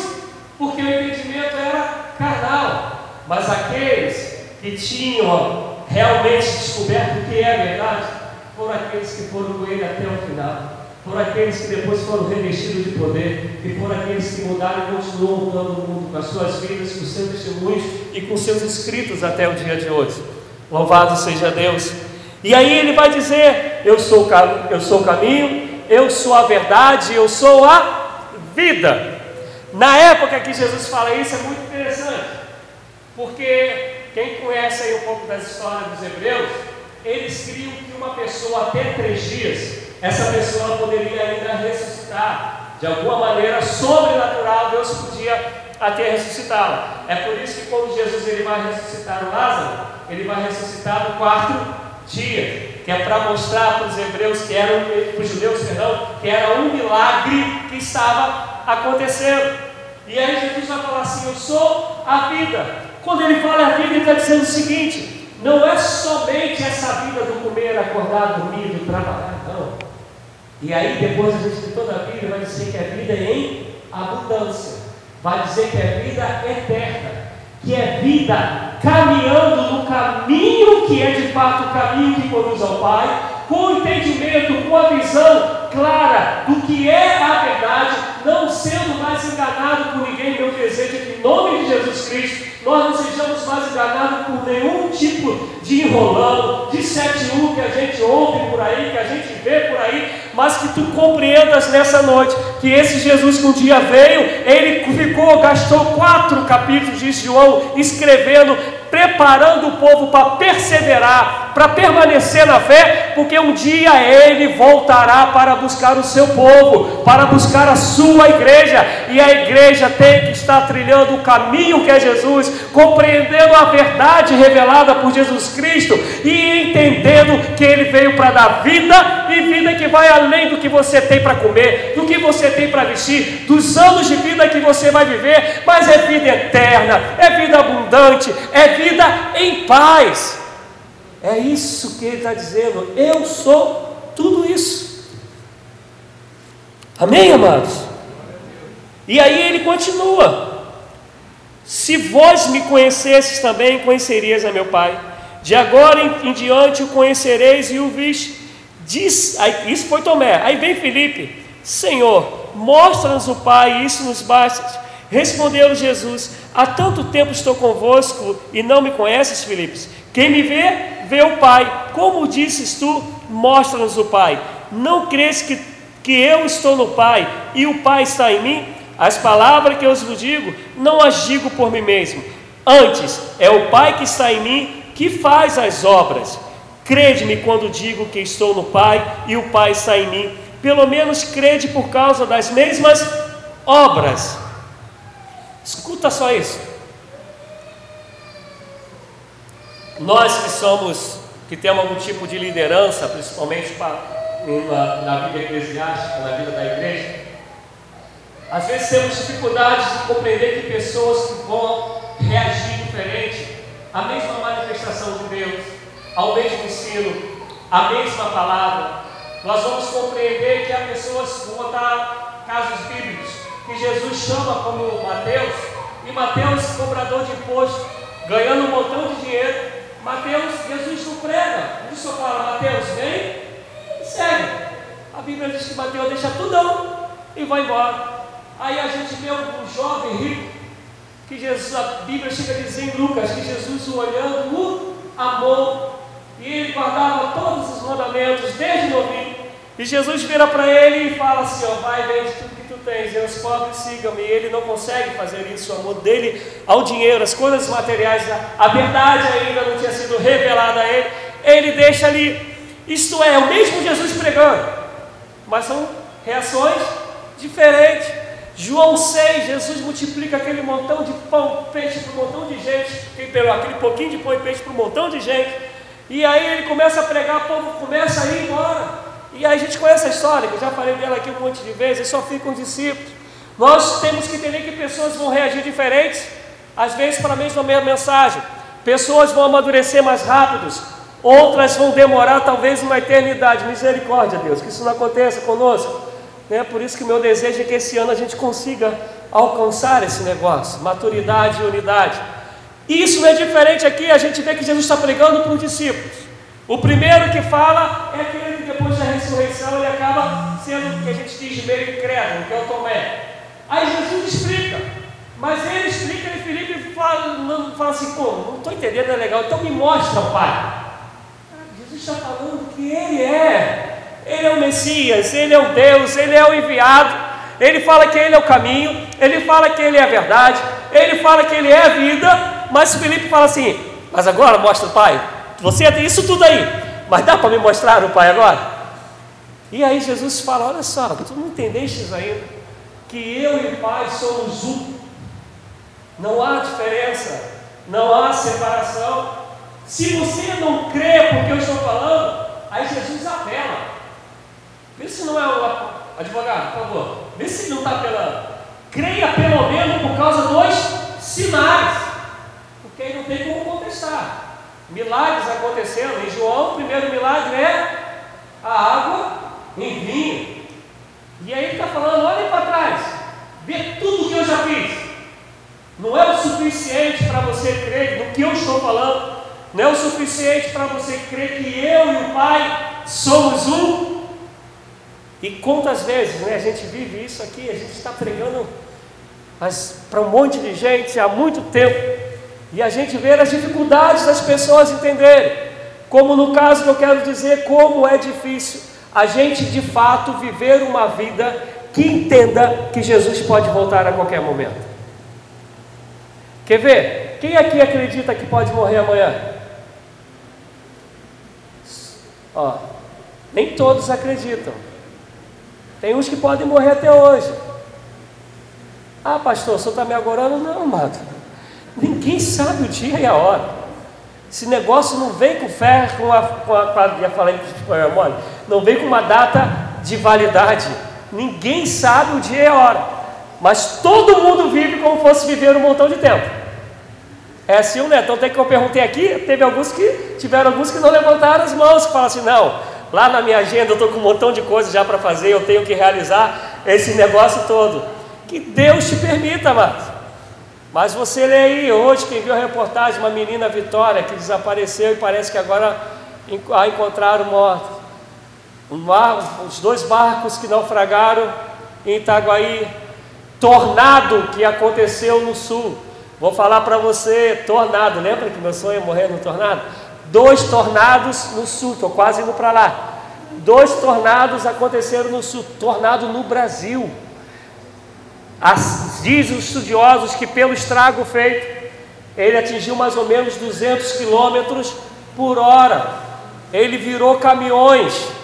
porque o entendimento era carnal, mas aqueles que tinham realmente descoberto o que é a verdade, foram aqueles que foram com ele até o final, foram aqueles que depois foram revestidos de poder, e foram aqueles que mudaram e continuam mudando o mundo com as suas vidas, com seus testemunhos e com seus escritos até o dia de hoje. Louvado seja Deus. E aí ele vai dizer: Eu sou, eu sou o caminho, eu sou a verdade, eu sou a vida. Na época que Jesus fala isso é muito interessante, porque quem conhece aí um pouco das histórias dos hebreus, eles criam que uma pessoa até três dias, essa pessoa poderia ainda ressuscitar. De alguma maneira sobrenatural, Deus podia até ressuscitá-la. É por isso que quando Jesus ele vai ressuscitar o Lázaro, ele vai ressuscitar no quarto dia, que é para mostrar para os hebreus que era para os judeus, perdão, que era um milagre que estava acontecendo. E aí Jesus vai falar assim: Eu sou a vida. Quando ele fala a vida, ele está dizendo o seguinte: não é somente essa vida do comer, acordar, dormir, do trabalhar, não. E aí depois a gente de toda a vida vai dizer que é vida em abundância, vai dizer que é vida eterna, que é vida caminhando no caminho que é de fato o caminho que conduz ao Pai, com o entendimento, com a visão clara do que é a verdade, não sendo mais enganado por ninguém. Meu desejo é em nome de Jesus Cristo, nós não sejamos mais enganados por nenhum tipo de enrolão, de 7-1 que a gente ouve por aí, que a gente vê por aí, mas que tu compreendas nessa noite que esse Jesus que um dia veio, ele ficou, gastou quatro capítulos de João escrevendo preparando o povo para perseverar, para permanecer na fé, porque um dia ele voltará para buscar o seu povo, para buscar a sua igreja, e a igreja tem que estar trilhando o caminho que é Jesus, compreendendo a verdade revelada por Jesus Cristo e entendendo que ele veio para dar vida e vida que vai além do que você tem para comer, do que você tem para vestir, dos anos de vida que você vai viver, mas é vida eterna, é vida abundante, é vida em paz. É isso que ele está dizendo. Eu sou tudo isso. Amém, amados? E aí ele continua: Se vós me conhecesses também, conhecerias a meu Pai. De agora em, em diante o conhecereis e o viste. Diz, aí, isso foi Tomé. Aí vem Felipe: Senhor, mostra-nos o Pai, e isso nos basta. Respondeu Jesus: Há tanto tempo estou convosco e não me conheces, Filipos. Quem me vê, vê o Pai. Como disses tu, mostra-nos o Pai. Não crês que, que eu estou no Pai e o Pai está em mim? As palavras que eu vos digo, não as digo por mim mesmo. Antes, é o Pai que está em mim que faz as obras. Crede-me quando digo que estou no Pai e o Pai está em mim. Pelo menos crede por causa das mesmas obras. Escuta só isso. Nós que somos, que temos algum tipo de liderança, principalmente na, na vida eclesiástica, na vida da igreja, às vezes temos dificuldades de compreender que pessoas que vão reagir diferente à mesma manifestação de Deus, ao mesmo ensino, à mesma palavra. Nós vamos compreender que há pessoas, vou botar casos bíblicos, que Jesus chama como Mateus, e Mateus, cobrador de imposto, ganhando um montão de dinheiro. Mateus, Jesus não prega, ele só fala, Mateus, vem e segue. A Bíblia diz que Mateus deixa tudão e vai embora. Aí a gente vê um jovem rico, que Jesus, a Bíblia chega a dizer em Lucas, que Jesus o olhando, o amou, e ele guardava todos os mandamentos desde novinho. E Jesus vira para ele e fala assim: ó, vai, vende tudo tens, e os pobres sigam-me. Ele não consegue fazer isso, o amor dele ao dinheiro, as coisas materiais, a verdade ainda não tinha sido revelada a ele. Ele deixa ali, isto é, o mesmo Jesus pregando, mas são reações diferentes. João 6, Jesus multiplica aquele montão de pão, peixe para um montão de gente, aquele pouquinho de pão e peixe para um montão de gente. E aí ele começa a pregar, o povo começa a ir embora. E a gente conhece a história, que eu já falei dela aqui um monte de vezes, só ficam discípulos. Nós temos que entender que pessoas vão reagir diferentes, às vezes para a mesma mensagem. Pessoas vão amadurecer mais rápidos, outras vão demorar talvez uma eternidade. Misericórdia, Deus, que isso não aconteça conosco. Né? Por isso que o meu desejo é que esse ano a gente consiga alcançar esse negócio, maturidade e unidade. Isso não é diferente aqui, a gente vê que Jesus está pregando para os discípulos. O primeiro que fala é que da ressurreição ele acaba sendo o que a gente diz meio incrédulo, que é o Tomé. Aí Jesus explica, mas ele explica e Felipe fala, fala assim, pô, não estou entendendo, é legal, então me mostra, Pai. Jesus está falando que ele é, ele é o Messias, ele é o Deus, ele é o enviado. Ele fala que ele é o caminho, ele fala que ele é a verdade, ele fala que ele é a vida, mas Felipe fala assim, mas agora mostra o Pai. Você tem isso tudo aí, mas dá para me mostrar o Pai agora? E aí Jesus fala: Olha só, tu não entendeste ainda que eu e o Pai somos um. Não há diferença, não há separação. Se você não crê porque eu estou falando, aí Jesus apela. Vê se não é o advogado, por favor. Vê se não está apelando. Creia pelo menos por causa dos sinais, porque aí não tem como contestar milagres acontecendo. Em João, o primeiro milagre é a água em vinho. E aí ele está falando: olhem para trás, vê tudo que eu já fiz. Não é o suficiente para você crer no que eu estou falando, não é o suficiente para você crer que eu e o Pai somos um. E quantas vezes né, a gente vive isso aqui, a gente está pregando para um monte de gente há muito tempo, e a gente vê as dificuldades das pessoas entenderem, como no caso que eu quero dizer, como é difícil a gente de fato viver uma vida que entenda que Jesus pode voltar a qualquer momento. Quer ver? Quem aqui acredita que pode morrer amanhã? Ó, nem todos acreditam. Tem uns que podem morrer até hoje. Ah, pastor, o senhor está me agorando? Não, amado. Ninguém sabe o dia e a hora. Esse negócio não vem com fé, com a, com a, com a já falei mole, não vem com uma data de validade. Ninguém sabe o dia e a hora. Mas todo mundo vive como fosse viver um montão de tempo. É assim, né? Então tem que eu perguntei aqui, teve alguns que tiveram alguns que não levantaram as mãos, que falam assim, não, lá na minha agenda eu estou com um montão de coisas já para fazer, eu tenho que realizar esse negócio todo. Que Deus te permita, amado. Mas você lê aí hoje, quem viu a reportagem, uma menina Vitória que desapareceu e parece que agora a encontraram morta. Os dois barcos que naufragaram em Itaguaí, tornado que aconteceu no sul. Vou falar para você, tornado, lembra que meu sonho é morrer no tornado? Dois tornados no sul, estou quase indo para lá. Dois tornados aconteceram no sul, tornado no Brasil. As, diz os estudiosos que pelo estrago feito, ele atingiu mais ou menos 200 quilômetros por hora. Ele virou caminhões.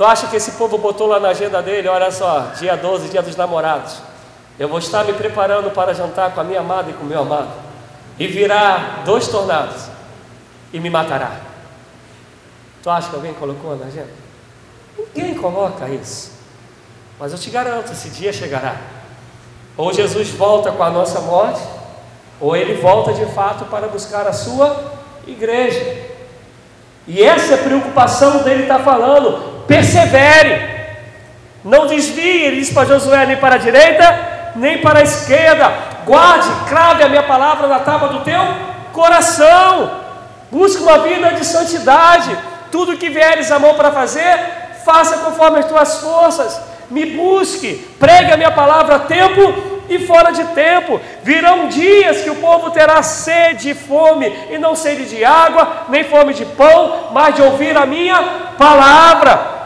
Tu acha que esse povo botou lá na agenda dele? Olha só, dia 12, dia dos namorados. Eu vou estar me preparando para jantar com a minha amada e com o meu amado. E virá dois tornados e me matará. Tu acha que alguém colocou na agenda? Ninguém coloca isso. Mas eu te garanto, esse dia chegará. Ou Jesus volta com a nossa morte, ou ele volta de fato para buscar a sua igreja. E essa é a preocupação dele está falando. Persevere. Não desvie, ele disse para Josué, nem para a direita, nem para a esquerda. Guarde, crave a minha palavra na tábua do teu coração. Busque uma vida de santidade. Tudo que vieres a mão para fazer, faça conforme as tuas forças me busque, pregue a minha palavra a tempo e fora de tempo. Virão dias que o povo terá sede e fome, e não sede de água, nem fome de pão, mas de ouvir a minha palavra.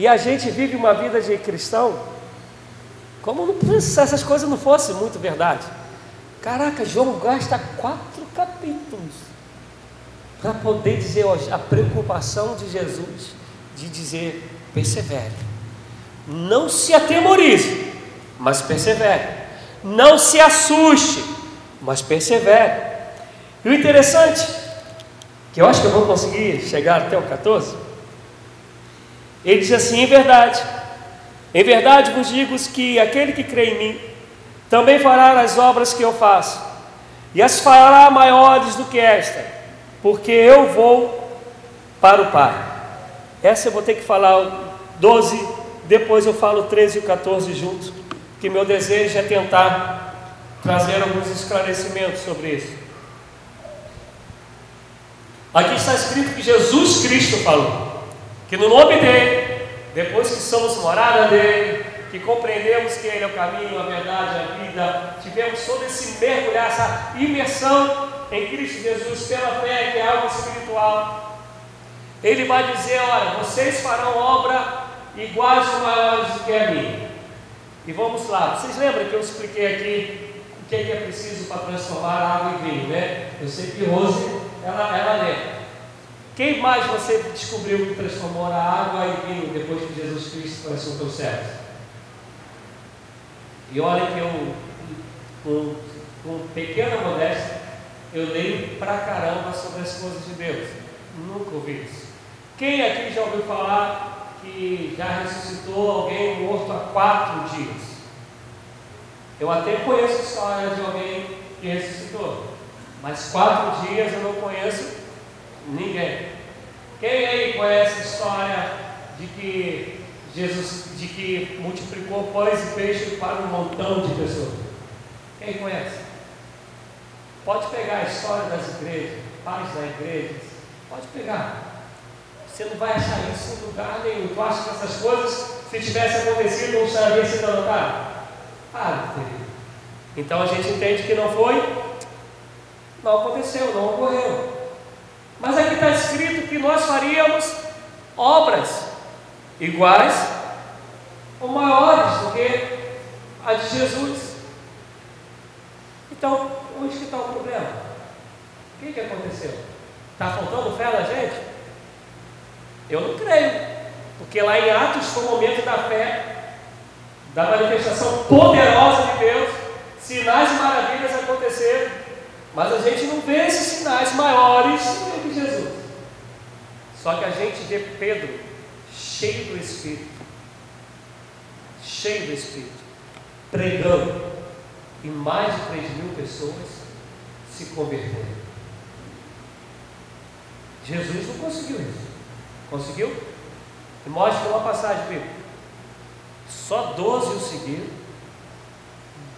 E a gente vive uma vida de cristão como se essas coisas não fossem muito verdade. Caraca, João gasta quatro capítulos para poder dizer hoje a preocupação de Jesus de dizer persevere não se atemorize, mas persevere. Não se assuste, mas persevere. E o interessante, que eu acho que eu vou conseguir chegar até o 14, ele diz assim: em verdade, em verdade vos digo que aquele que crê em mim também fará as obras que eu faço, e as fará maiores do que esta, porque eu vou para o Pai. Essa eu vou ter que falar 12 depois eu falo 13 e 14 juntos, que meu desejo é tentar trazer alguns esclarecimentos sobre isso. Aqui está escrito que Jesus Cristo falou, que no nome dele, depois que somos morada dele, que compreendemos que Ele é o caminho, a verdade, a vida, tivemos todo esse mergulhar, essa imersão em Cristo Jesus pela fé, que é algo espiritual. Ele vai dizer: Olha, vocês farão obra iguais ou maiores do que a mim. E vamos lá, vocês lembram que eu expliquei aqui o que é, que é preciso para transformar água em vinho, né? Eu sei que Rose, ela, ela lembra. Quem mais você descobriu que transformou a água em vinho depois que Jesus Cristo foi assunto aos céus? E olha que eu, com, com pequena modéstia, eu leio pra caramba sobre as coisas de Deus. Nunca ouvi isso. Quem aqui já ouviu falar que já ressuscitou alguém morto há quatro dias. Eu até conheço a história de alguém que ressuscitou, mas quatro dias eu não conheço ninguém. Quem aí conhece a história de que Jesus, de que multiplicou pães e peixes para um montão de pessoas? Quem conhece? Pode pegar a história das igrejas, pais da igreja, pode pegar. Você não vai achar isso em lugar nenhum. Tu acha que essas coisas, se tivesse acontecido, não estaria sendo anotado? Ah, querido. Então a gente entende que não foi, não aconteceu, não ocorreu. Mas aqui está escrito que nós faríamos obras iguais ou maiores do que a de Jesus. Então, onde que está o problema? O que, que aconteceu? Está faltando fé na gente? Eu não creio, porque lá em Atos foi o momento da fé, da manifestação poderosa de Deus, sinais e maravilhas aconteceram, mas a gente não vê esses sinais maiores do que Jesus. Só que a gente vê Pedro cheio do Espírito, cheio do Espírito, pregando, e mais de 3 mil pessoas se converteram. Jesus não conseguiu isso. Conseguiu? E mostra uma passagem bíblica. Só 12 o seguiram.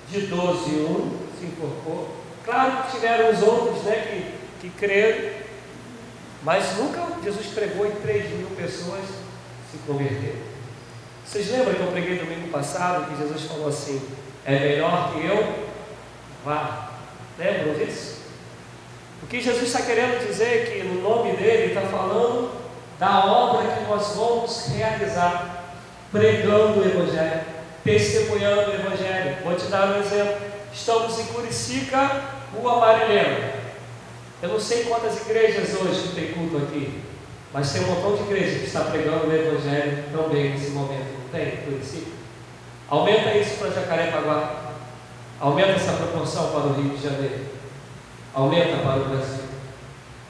De 12, um se enforcou. Claro que tiveram os outros né, que, que creram. Mas nunca Jesus pregou e 3 mil pessoas se converteram. Vocês lembram que eu preguei domingo passado que Jesus falou assim: é melhor que eu vá. Lembram disso? O que Jesus está querendo dizer é que no nome dele está falando da obra que nós vamos realizar, pregando o Evangelho, testemunhando o Evangelho. Vou te dar um exemplo. Estamos em Curicica, Rua Marilena. Eu não sei quantas igrejas hoje tem culto aqui, mas tem um montão de igrejas que está pregando o Evangelho também nesse momento, não tem? Curicica? Aumenta isso para Jacarepaguá. Aumenta essa proporção para o Rio de Janeiro. Aumenta para o Brasil.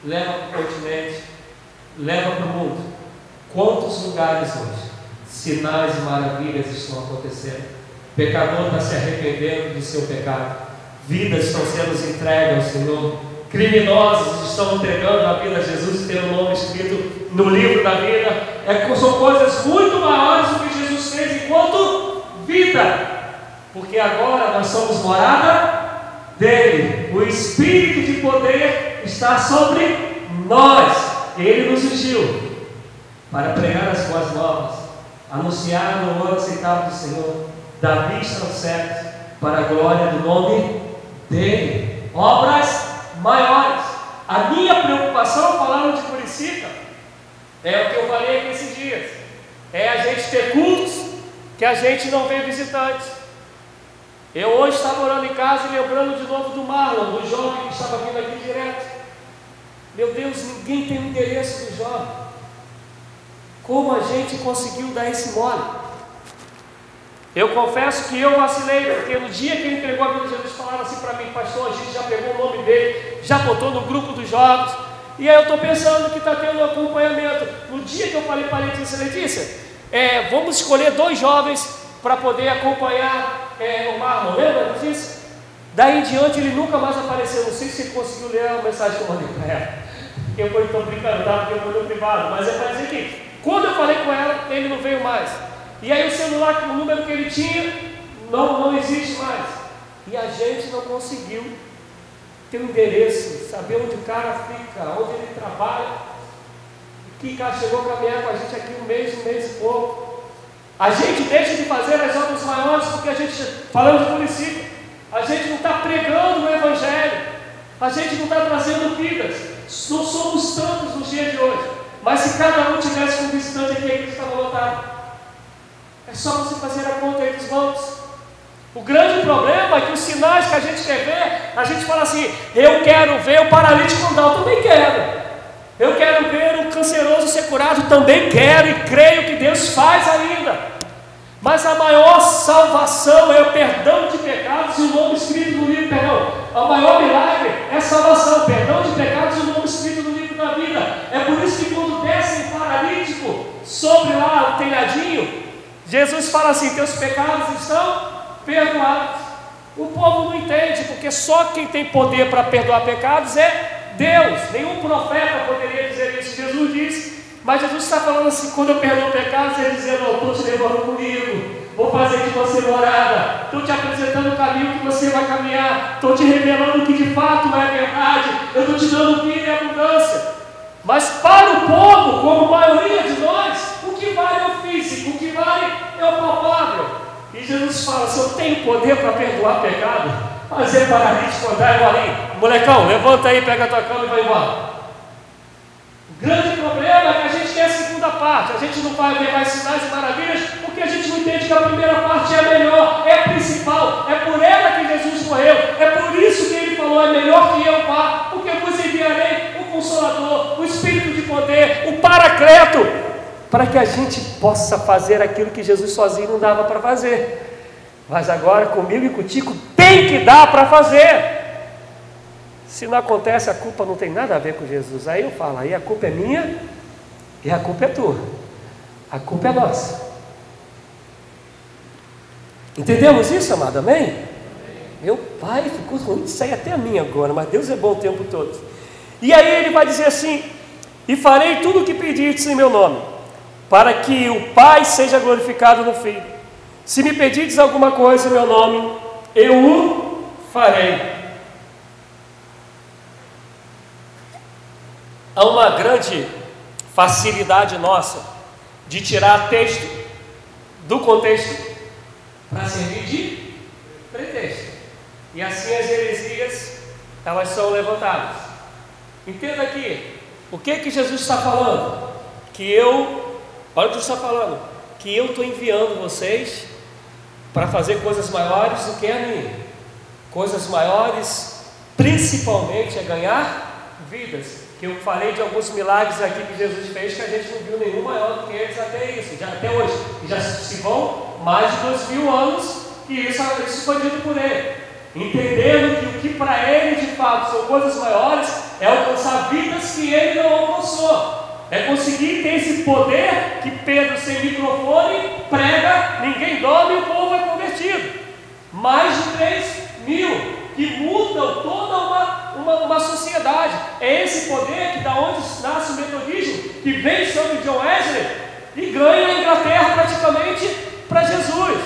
Leva para o continente. Leva para o mundo. Quantos lugares hoje? Sinais e maravilhas estão acontecendo. Pecador está se arrependendo de seu pecado. Vidas estão sendo entregues ao Senhor. Criminosos estão entregando a vida a Jesus e tendo o nome escrito no livro da vida. É, são coisas muito maiores do que Jesus fez enquanto vida, porque agora nós somos morada dele. O Espírito de poder está sobre nós. Ele nos ungiu para pregar as boas novas, anunciar o ano aceitável do Senhor, vista aos céus, para a glória do nome dele. Obras maiores. A minha preocupação, falando de Curicica, é o que eu falei aqui esses dias: é a gente ter cultos que a gente não vê visitantes. Eu hoje estava orando em casa e lembrando de novo do Marlon, do jovem que estava vindo aqui direto. Meu Deus, ninguém tem o endereço do jovem. Como a gente conseguiu dar esse mole? Eu confesso que eu vacilei, porque no dia que ele entregou a vida de Jesus, falaram assim para mim, pastor, a gente já pegou o nome dele, já botou no grupo dos jovens, e aí eu estou pensando que está tendo acompanhamento. No dia que eu falei para a Letícia, Letícia, é, vamos escolher dois jovens para poder acompanhar é, o Marlon, lembra disso? Daí em diante ele nunca mais apareceu. Não sei se ele conseguiu ler a mensagem que eu mandei para ela. Eu estou brincando, tá? Porque eu mandei privado. Mas é para dizer que quando eu falei com ela, ele não veio mais. E aí o celular, o número que ele tinha, não, não existe mais. E a gente não conseguiu ter o um endereço, saber onde o cara fica, onde ele trabalha que chegou a caminhar com a gente aqui um mês, um mês e pouco. A gente deixa de fazer as obras maiores porque a gente, falando de município, a gente não está pregando o Evangelho, a gente não está trazendo vidas. Não somos tantos nos dias de hoje, mas se cada um tivesse um visitante aqui, a igreja estava lotada. É só você fazer a conta aí dos votos. O grande problema é que os sinais que a gente quer ver, a gente fala assim: eu quero ver o paralítico andar, eu também quero. Eu quero ver o canceroso ser curado, também quero e creio que Deus faz ainda. Mas a maior salvação é o perdão de pecados e o nome escrito no livro, perdão. O maior milagre é a salvação, perdão de pecados e o nome escrito no livro da vida. É por isso que quando desce o paralítico sobre lá o telhadinho, Jesus fala assim: teus pecados estão perdoados. O povo não entende, porque só quem tem poder para perdoar pecados é Deus, nenhum profeta poderia dizer isso. Jesus disse, mas Jesus está falando assim: quando eu perdoo pecados, ele dizendo, eu estou te levando comigo, vou fazer de você morada, estou te apresentando o caminho que você vai caminhar, estou te revelando que de fato é verdade, eu estou te dando vida e abundância. Mas para o povo, como maioria de nós, o que vale é o físico, o que vale é o palpável. E Jesus fala: se eu tenho poder para perdoar pecado, Fazer paralítico andar igual ali. Molecão, levanta aí, pega a tua cama e vai embora. O grande problema é que a gente tem a segunda parte. A gente não vai ver mais sinais e maravilhas porque a gente não entende que a primeira parte é a melhor, é a principal. É por ela que Jesus morreu. É por isso mandou, é melhor que eu vá, porque vos enviarei Consolador, o Espírito de poder, o Paracleto, para que a gente possa fazer aquilo que Jesus sozinho não dava para fazer. Mas agora comigo e contigo tem que dar para fazer. Se não acontece, a culpa não tem nada a ver com Jesus. Aí eu falo, aí a culpa é minha e a culpa é tua. A culpa é nossa. Entendemos isso, amado? Amém? Meu pai ficou ruim de sair até a mim agora, mas Deus é bom o tempo todo. E aí ele vai dizer assim: E farei tudo o que pedistes em meu nome, para que o Pai seja glorificado no Filho. Se me pedirdes alguma coisa em meu nome, eu o farei. Há uma grande facilidade nossa de tirar texto do contexto para servir de pretexto. E assim as heresias elas são levantadas. Entenda aqui, o que que Jesus está falando? Que eu, olha o que Jesus está falando, que eu estou enviando vocês para fazer coisas maiores do que a mim. Coisas maiores, principalmente, é ganhar vidas que eu falei de alguns milagres aqui que Jesus fez que a gente não viu nenhum maior do que eles até isso, já, até hoje. E já se vão mais de dois mil anos que isso, isso foi dito por ele. Entendendo que o que para ele de fato são coisas maiores é alcançar vidas que ele não alcançou. É conseguir ter esse poder que Pedro, sem microfone, prega, ninguém dorme e o povo é convertido. Mais de 3 mil que mudam toda uma, uma, uma sociedade. É esse poder que da onde nasce o metodismo, que vem sobre John Wesley e ganha a Inglaterra praticamente para Jesus.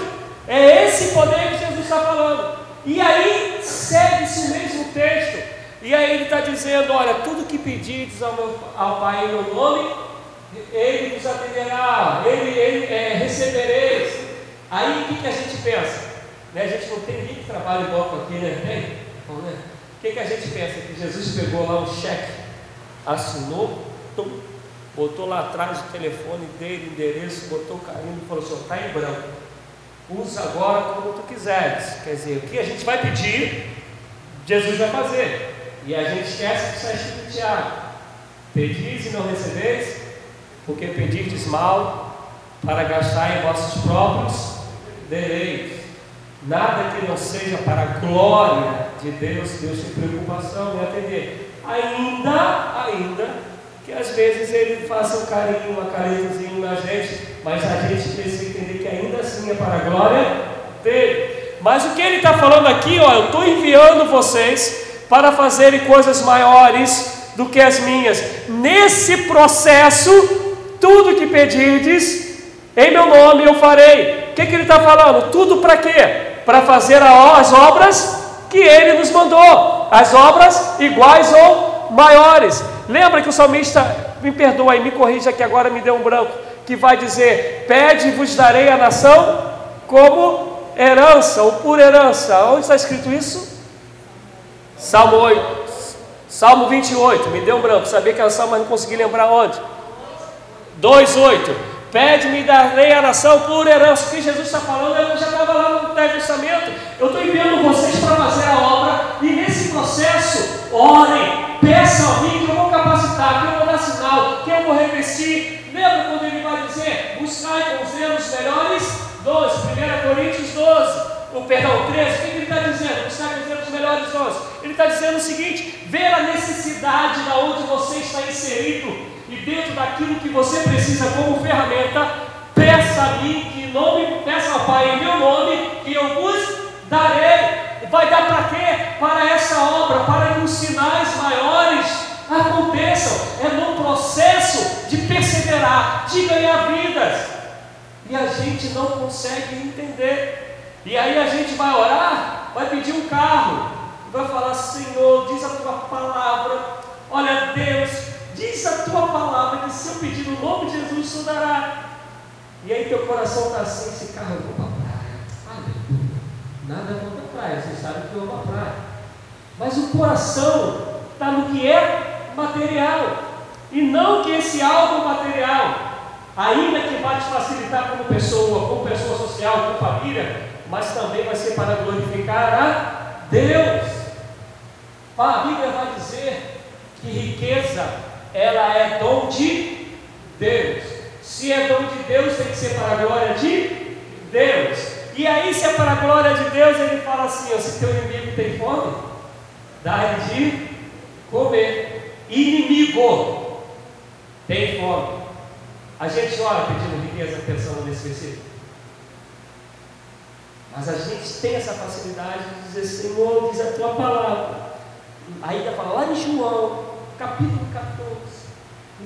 É esse poder que Jesus está falando. E aí segue-se o mesmo texto. E aí ele está dizendo: olha, tudo que pedires ao, meu, ao Pai em meu nome, ele vos atenderá, ele, ele é, recebereis. Aí o que, que a gente pensa? Né? A gente não tem ninguém que trabalha igual aqui, né? Bom, né? O que, que a gente pensa? Que Jesus pegou lá um cheque, assinou, tum, botou lá atrás o telefone dele, endereço, botou o carinho e falou assim: está em branco. Usa agora como tu quiseres. Quer dizer, o que a gente vai pedir, Jesus vai fazer. E a gente esquece que está escrito em Tiago: Pedis e não recebeis, porque pedistes mal para gastar em vossos próprios deleites. Nada que não seja para a glória de Deus, Deus tem preocupação em atender. Ainda, ainda, que às vezes ele faça um carinho, uma carinhozinho na gente, mas a gente precisa entender que ainda assim é para a glória dele. Mas o que ele está falando aqui, ó, eu estou enviando vocês para fazerem coisas maiores do que as minhas. Nesse processo, tudo que pedirdes, em meu nome eu farei. O que, que ele está falando? Tudo para quê? para fazer as obras que ele nos mandou, as obras iguais ou maiores. Lembra que o salmista, me perdoa aí, me corrija que agora me deu um branco, que vai dizer: Pede e vos darei a nação como herança ou por herança. Onde está escrito isso? Salmo 8. Salmo 28, me deu um branco, sabia que era salmo, mas não consegui lembrar onde. 2,8 Pede-me e darei a nação por herança. O que Jesus está falando, eu já estava lá no Testamento. Eu estou enviando vocês para fazer a obra, e nesse processo, orem, peçam a mim que eu vou capacitar, que eu vou dar sinal, que eu vou revestir. Lembra quando ele vai dizer: buscai com os melhores 12, 1 Coríntios 12, o perdão, 13, o que ele está dizendo? Buscar com zelo os melhores 12. Ele está dizendo o seguinte: ver a necessidade da onde você está inserido e dentro daquilo que você precisa como ferramenta, peça a mim que nome, peça ao Pai em meu nome, e eu vos darei. Vai dar para quê? Para essa obra, para que os sinais maiores aconteçam. É no processo de perseverar, de ganhar vidas. E a gente não consegue entender. E aí a gente vai orar, vai pedir um carro, vai falar: Senhor, diz a tua palavra. Olha, Deus, Diz a tua palavra que se eu pedir no nome de Jesus, isso dará. E aí teu coração está assim, esse carro eu vou para a praia. Aleluia. Nada contra a praia, vocês sabem que eu para a praia. Mas o coração está no que é material. E não que esse algo material, ainda que vai te facilitar como pessoa, como pessoa social, como família, mas também vai ser para glorificar a Deus. A Bíblia vai dizer que riqueza ela é dom de Deus. Se é dom de Deus, tem que ser para a glória de Deus. E aí, se é para a glória de Deus, ele fala assim: ó, se teu inimigo tem fome, dá-lhe de comer. Inimigo tem fome. A gente ora pedindo riqueza pensando nesse versículo. Mas a gente tem essa facilidade de dizer, Senhor, diz a tua palavra. Ainda fala lá em João, capítulo 14,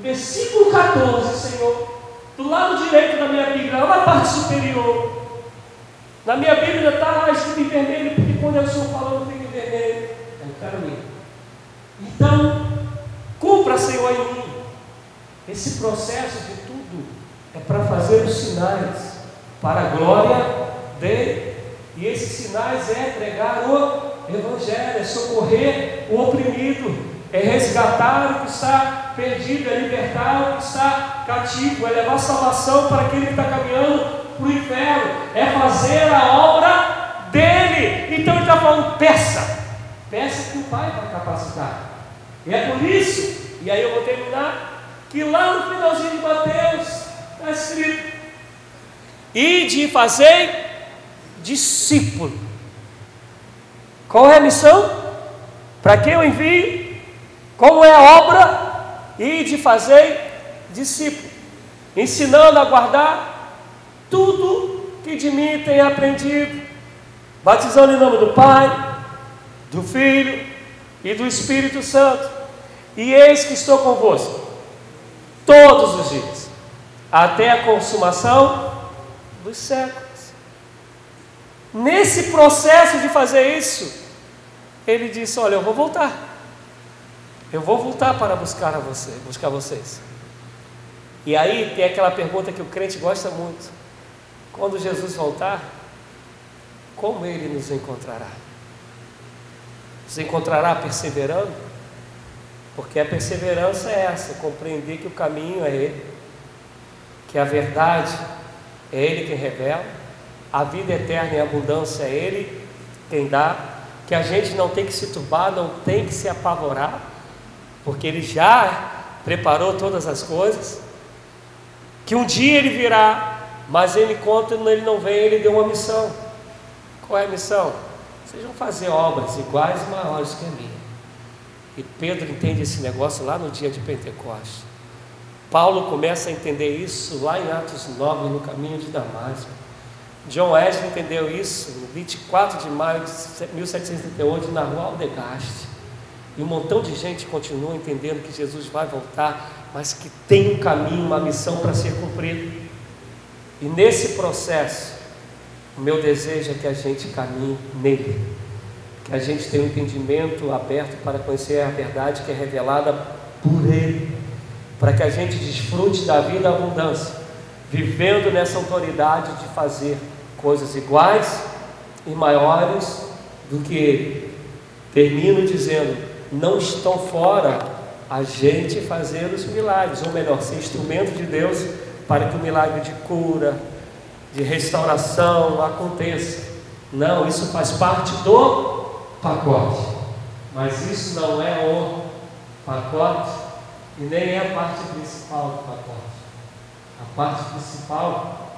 versículo 14, Senhor, do lado direito da minha Bíblia, lá na parte superior. Na minha Bíblia está escrito em vermelho, porque quando eu estou falando fica em vermelho. É o caminho. Então, cumpra, Senhor, em mim. Esse processo de tudo é para fazer os sinais para a glória dele. E esses sinais é pregar o Evangelho, é socorrer o oprimido, é resgatar o que está perdido, é libertar o que está cativo, é levar salvação para aquele que está caminhando para o inferno, é fazer a obra dele. Então ele está falando, peça, peça que o Pai vai capacitar. E é por isso, e aí eu vou terminar, que lá no finalzinho de Mateus está escrito: e de fazer discípulo. Qual é a missão? Para quem eu envio? Como é a obra? E de fazer discípulo, ensinando a guardar tudo que de mim tem aprendido, batizando em nome do Pai, do Filho e do Espírito Santo. E eis que estou convosco todos os dias, até a consumação dos séculos. Nesse processo de fazer isso, ele disse: Olha, eu vou voltar. Eu vou voltar para buscar a você, buscar vocês. E aí tem aquela pergunta que o crente gosta muito. Quando Jesus voltar, como ele nos encontrará? Nos encontrará perseverando? Porque a perseverança é essa, compreender que o caminho é ele, que a verdade é ele quem revela, a vida eterna e abundância é ele quem dá, que a gente não tem que se turbar, não tem que se apavorar, porque Ele já preparou todas as coisas, que um dia Ele virá, mas Ele conta, Ele não vem, Ele deu uma missão. Qual é a missão? Vocês vão fazer obras iguais e maiores que a minha. E Pedro entende esse negócio lá no dia de Pentecostes. Paulo começa a entender isso lá em Atos 9, no caminho de Damasco. John Wesley entendeu isso no 24 de maio de 1738, na rua Aldegaste. E um montão de gente continua entendendo que Jesus vai voltar, mas que tem um caminho, uma missão para ser cumprida. E nesse processo, o meu desejo é que a gente caminhe nele, que a gente tenha um entendimento aberto para conhecer a verdade que é revelada por ele, para que a gente desfrute da vida abundância, vivendo nessa autoridade de fazer coisas iguais e maiores do que ele. Termino dizendo: não estão fora a gente fazer os milagres, ou melhor, ser instrumento de Deus para que o milagre de cura, de restauração aconteça. Não, isso faz parte do pacote, mas isso não é o pacote e nem é a parte principal do pacote. A parte principal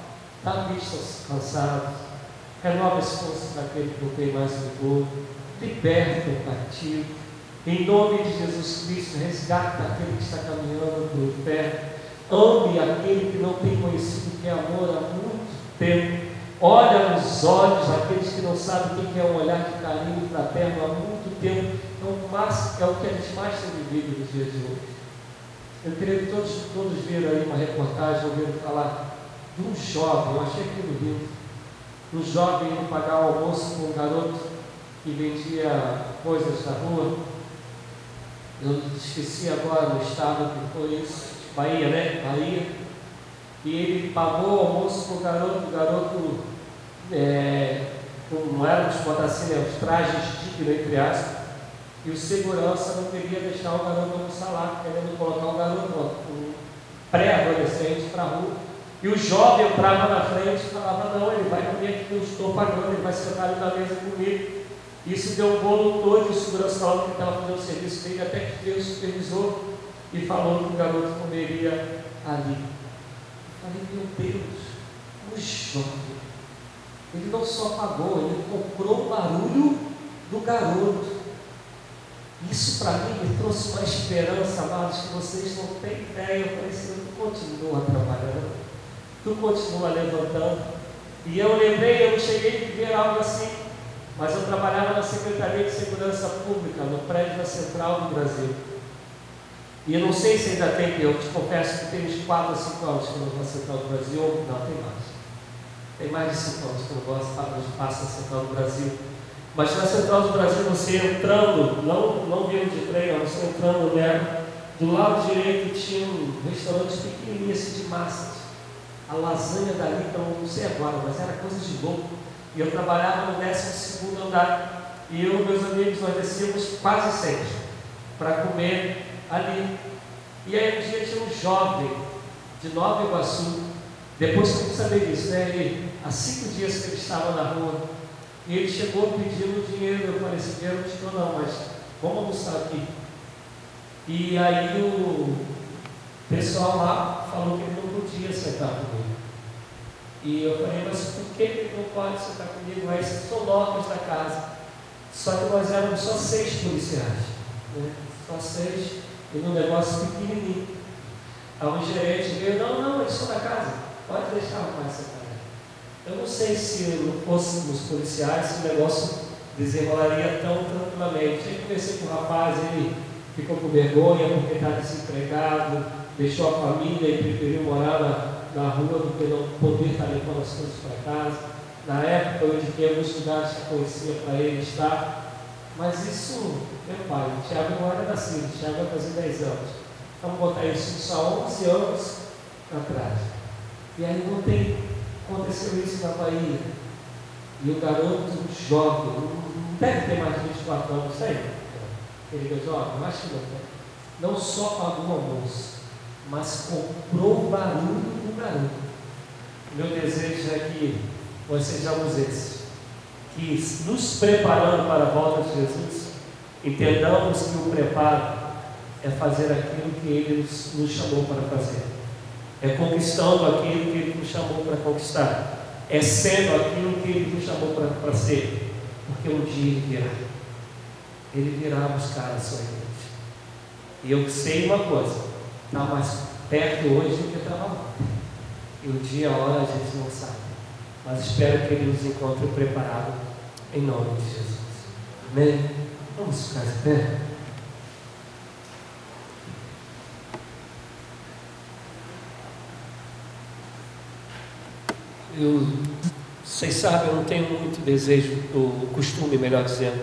está vistos cansados, renova esforço para aquele que não tem mais vigor, liberta o cativo, em nome de Jesus Cristo, resgata aquele que está caminhando para o inferno. Ame aquele que não tem conhecido que é amor há muito tempo. Olha nos olhos daqueles que não sabem o que é um olhar de carinho fraterno há muito tempo. É é o que a gente mais tem vivido nos dias de hoje. Eu queria que todos, todos viram aí uma reportagem, ouviram falar de um jovem, eu achei aquilo lindo. Um jovem indo pagar o almoço com um garoto que vendia coisas na rua eu esqueci agora o estado que foi isso, Bahia, né? Bahia. E ele pagou o almoço para o garoto, o garoto, é, não era, botar assim, né, os trajes dignos, entre aspas, e o segurança não queria deixar o garoto almoçar lá, querendo colocar o garoto, um pré-adolescente, para a rua. E o jovem entrava na frente e falava, não, ele vai comer aqui, eu estou pagando, ele vai sentar ali na mesa comigo. Isso deu um bolo todo, o segurança falou que estava fazendo o serviço dele, até que veio o supervisor e falou que o garoto comeria ali. Eu falei, meu Deus, o jovem, ele não só pagou, ele comprou o barulho do garoto. Isso para mim me trouxe uma esperança, amados, que vocês não têm ideia. Eu falei tu continua trabalhando, tu continua levantando. E eu lembrei, eu cheguei a viver algo assim, mas eu trabalhava na Secretaria de Segurança Pública, no prédio da Central do Brasil. E eu não sei se ainda tem, eu te confesso que tem uns 4 ou 5 anos que eu não vou na Central do Brasil, não, tem mais. Tem mais de 5 anos que eu não passo na Central do Brasil. Mas na Central do Brasil, você entrando, não, não vindo de trem, você entrando nela, do lado direito tinha um restaurante pequenininho assim de massas. A lasanha dali, então, não sei agora, mas era coisa de louco. E eu trabalhava no 12 andar. E eu e meus amigos, nós descíamos quase sempre para comer ali. E aí um dia tinha um jovem de Nova Iguaçu, depois que eu saber disso, né? Ele, há cinco dias que ele estava na rua, e ele chegou pedindo dinheiro. Eu falei, esse dinheiro não te dou não, mas vamos almoçar aqui. E aí o pessoal lá falou que ele não podia sentar comigo. E eu falei, mas por que ele não pode sentar comigo? Aí são notas da casa. Só que nós éramos só seis policiais. Né? Só seis, e num negócio pequenininho. Aí o gerente veio, não, não, eles são da casa, pode deixar o pai sentar. Eu não sei se não fôssemos policiais, o negócio desenrolaria tão tranquilamente. Eu conversei com o rapaz, ele ficou com vergonha porque está desempregado, deixou a família e preferiu morar na, na rua do que não poder estar levando as coisas para casa. Na época eu indiquei alguns lugares que conhecia para ele estar, mas isso, meu pai, o Tiago não era nascido, o Tiago vai fazer 10 anos. Vamos botar isso só 11 anos atrás. E aí não tem Aconteceu isso na Bahia. E o garoto jovem, não deve ter mais de 24 anos, sei. Ele é jovem, acho que não. Não só pagou o almoço, mas comprou barulho do garoto. Meu desejo é que nós sejamos esses, que nos preparando para a volta de Jesus, entendamos que o preparo é fazer aquilo que Ele nos, chamou para fazer. É conquistando aquilo que Ele nos chamou para conquistar, é sendo aquilo que Ele nos chamou para ser, porque um dia Ele virá, Ele virá buscar a sua igreja. E eu sei uma coisa, está mais perto hoje do que estava ontem. E o dia, a hora a gente não sabe. Mas espero que Ele nos encontre preparado em nome de Jesus. Amém? Vamos ficar de pé. Eu, vocês sabem, eu não tenho muito desejo, o costume, melhor dizendo,